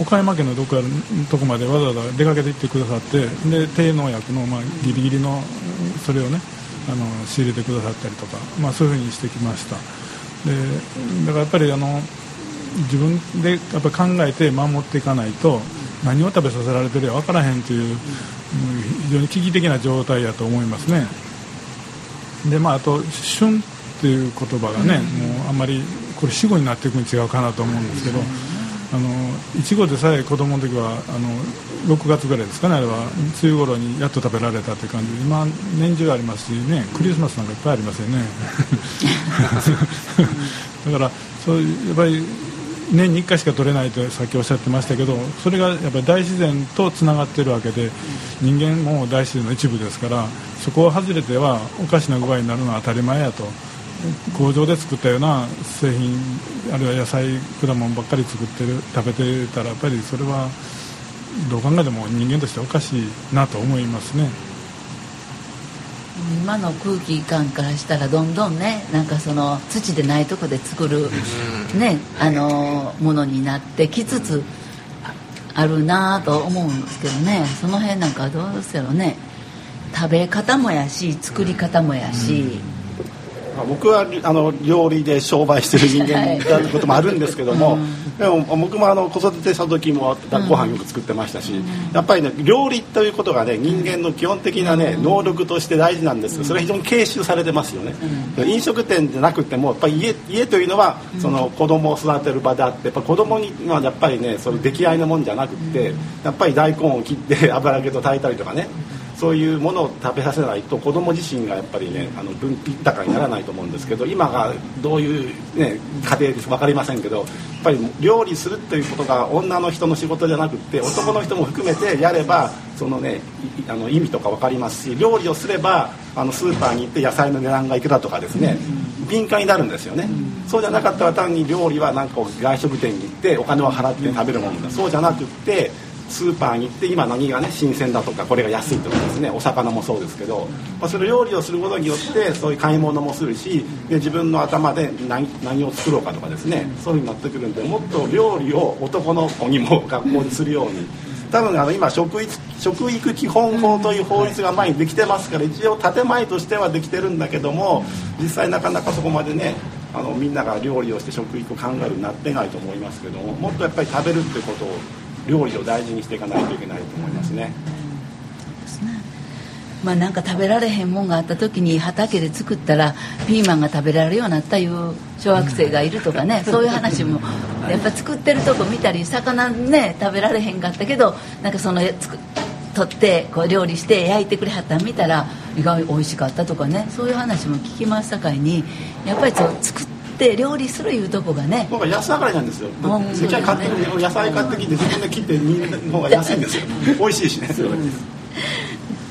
Speaker 7: 岡山県のどこかのとこまでわざわざ出かけて行ってくださってで低農薬の、まあ、ギリギリのそれをねあの仕入れてくださったりとか、まあ、そういうふうにしてきました。でだからやっぱりあの自分でやっぱ考えて守っていかないと何を食べさせられてるか分からへんという非常に危機的な状態だと思いますね。でまああと旬っていう言葉がね、もうあんまりこれ死後になっていくに違うかなと思うんですけど、あのいちごでさえ子供の時はあの6月ぐらいですかねあれは。梅雨頃にやっと食べられたって感じで今年中ありますしねクリスマスなんかいっぱいありますよね。(laughs) (laughs) だからそういうやっぱり年に1回しか取れないとさっきおっしゃってましたけどそれがやっぱり大自然とつながっているわけで人間も大自然の一部ですからそこを外れてはおかしな具合になるのは当たり前やと工場で作ったような製品あるいは野菜果物ばっかり作ってる食べてたらやっぱりそれはどう考えても人間としておかしいなと思いますね。
Speaker 1: 今の空気感からしたらどんどんねなんかその土でないとこで作る、ねあのものになってきつつあるなと思うんですけどね。その辺なんかどうですよね。食べ方もやし作り方もやし。
Speaker 2: 僕はあの料理で商売してる人間だってこともあるんですけども、(laughs) でも僕もあの子育てした時もご飯よく作ってましたし、やっぱりね料理ということがね人間の基本的なね能力として大事なんですそれは非常に継承されてますよね、飲食店じゃなくてもやっぱり家家というのはその子供を育てる場であってやっぱ子供にはやっぱりねその出来合いのもんじゃなくってやっぱり大根を切って油揚げと炊いたりとかねそういうものを食べさせないと子供自身がやっぱりねあの分豊かにならないと思うんですけど今がどういう、ね、家庭です分かりませんけどやっぱり料理するということが女の人の仕事じゃなくて男の人も含めてやればそのねあの意味とか分かりますし料理をすればあのスーパーに行って野菜の値段がいくらとかですね敏感になるんですよね。そうじゃなかったら単に料理はなんか外食店に行ってお金を払って食べるものだ。そうじゃなくってスーパーに行って今何がね新鮮だとかこれが安いとかですねお魚もそうですけど、まあ、それ料理をすることによってそういう買い物もするしで自分の頭で何何を作ろうかとかですねそういうふうになってくるんでもっと料理を男の子にも学校にするように。多分あの今食育食育基本法という法律が前にできてますから一応建前としてはできてるんだけども実際なかなかそこまでねあのみんなが料理をして食育を考えるようになってないと思いますけどももっとやっぱり食べるってことを料理を大事にしていかないといけないと思いますね。
Speaker 1: まあ、なんか食べられへんもんがあった時に畑で作ったらピーマンが食べられるようになったいう小学生がいるとかね (laughs) そういう話もやっぱ作ってるとこ見たり魚ね食べられへんかったけどなんかその取ってこう料理して焼いてくれはったん見たら意外美味しかったとかねそういう話も聞きますさかいにやっぱりそう作って料理するいうとこがね
Speaker 2: 僕は安上がりなんですよ。関菜買って野菜買ってきて自分で切ってみんなの方が安いんですよ。美味しいしね。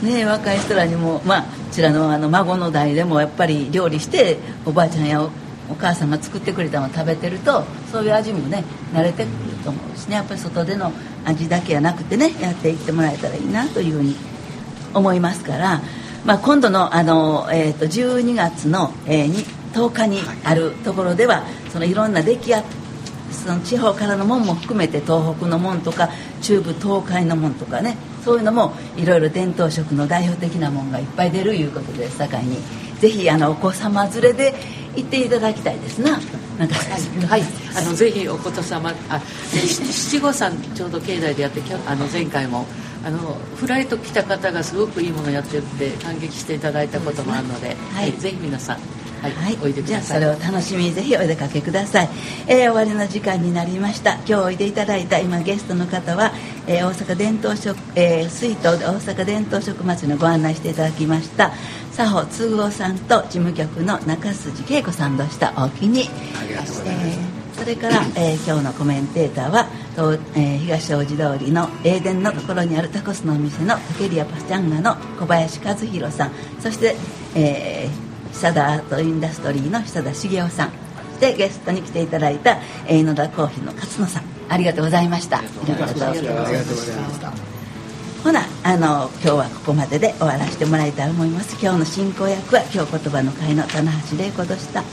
Speaker 1: ね若い人らにもまあこちらのあの孫の代でもやっぱり料理しておばあちゃんやお母さんが作ってくれたのを食べてるとそういう味もね慣れてくると思うしね。やっぱり外での味だけじゃなくてねやっていってもらえたらいいなというふうに思いますから、まあ、今度のあの、えーと、12月の、えー、10日にあるところではそのいろんな出来やその地方からのもんも含めて東北のもんとか中部東海のもんとかねそういうのもいろいろ伝統食の代表的なもんがいっぱい出るいうことで境に。ぜひあのお子様連れで行っていただきたいですな。なんか
Speaker 5: はい、あのぜひお子様あ七五三ちょうど境内でやってあの前回もあのフライト来た方がすごくいいものやってるって感激していただいたこともあるので、はい、ぜひ皆さんはい、はい、おいで
Speaker 1: じゃあそれを楽しみにぜひお出かけください、えー、終わりの時間になりました。今日おいでいただいた今ゲストの方は、えー、大阪伝統食、えー、水筒で大阪伝統食祭りのご案内していただきました佐保通夫さんと事務局の中筋恵子さんでした。おおきに。
Speaker 4: ありがとうございます、
Speaker 1: えー、それから、えー、今日のコメンテーターはと、えー、東大路通りの英伝のところにあるタコスのお店の竹リアパチャンガの小林和弘さん。そして、えー、久田アートインダストリーの久田茂雄さん。でゲストに来ていただいた井野田コーヒーの勝野さん。ありがとうございました。あ
Speaker 4: りがとうございました。
Speaker 1: ほなあの今日はここまでで終わらせてもらいたいと思います。今日の進行役は今日言葉の会の棚橋玲子でした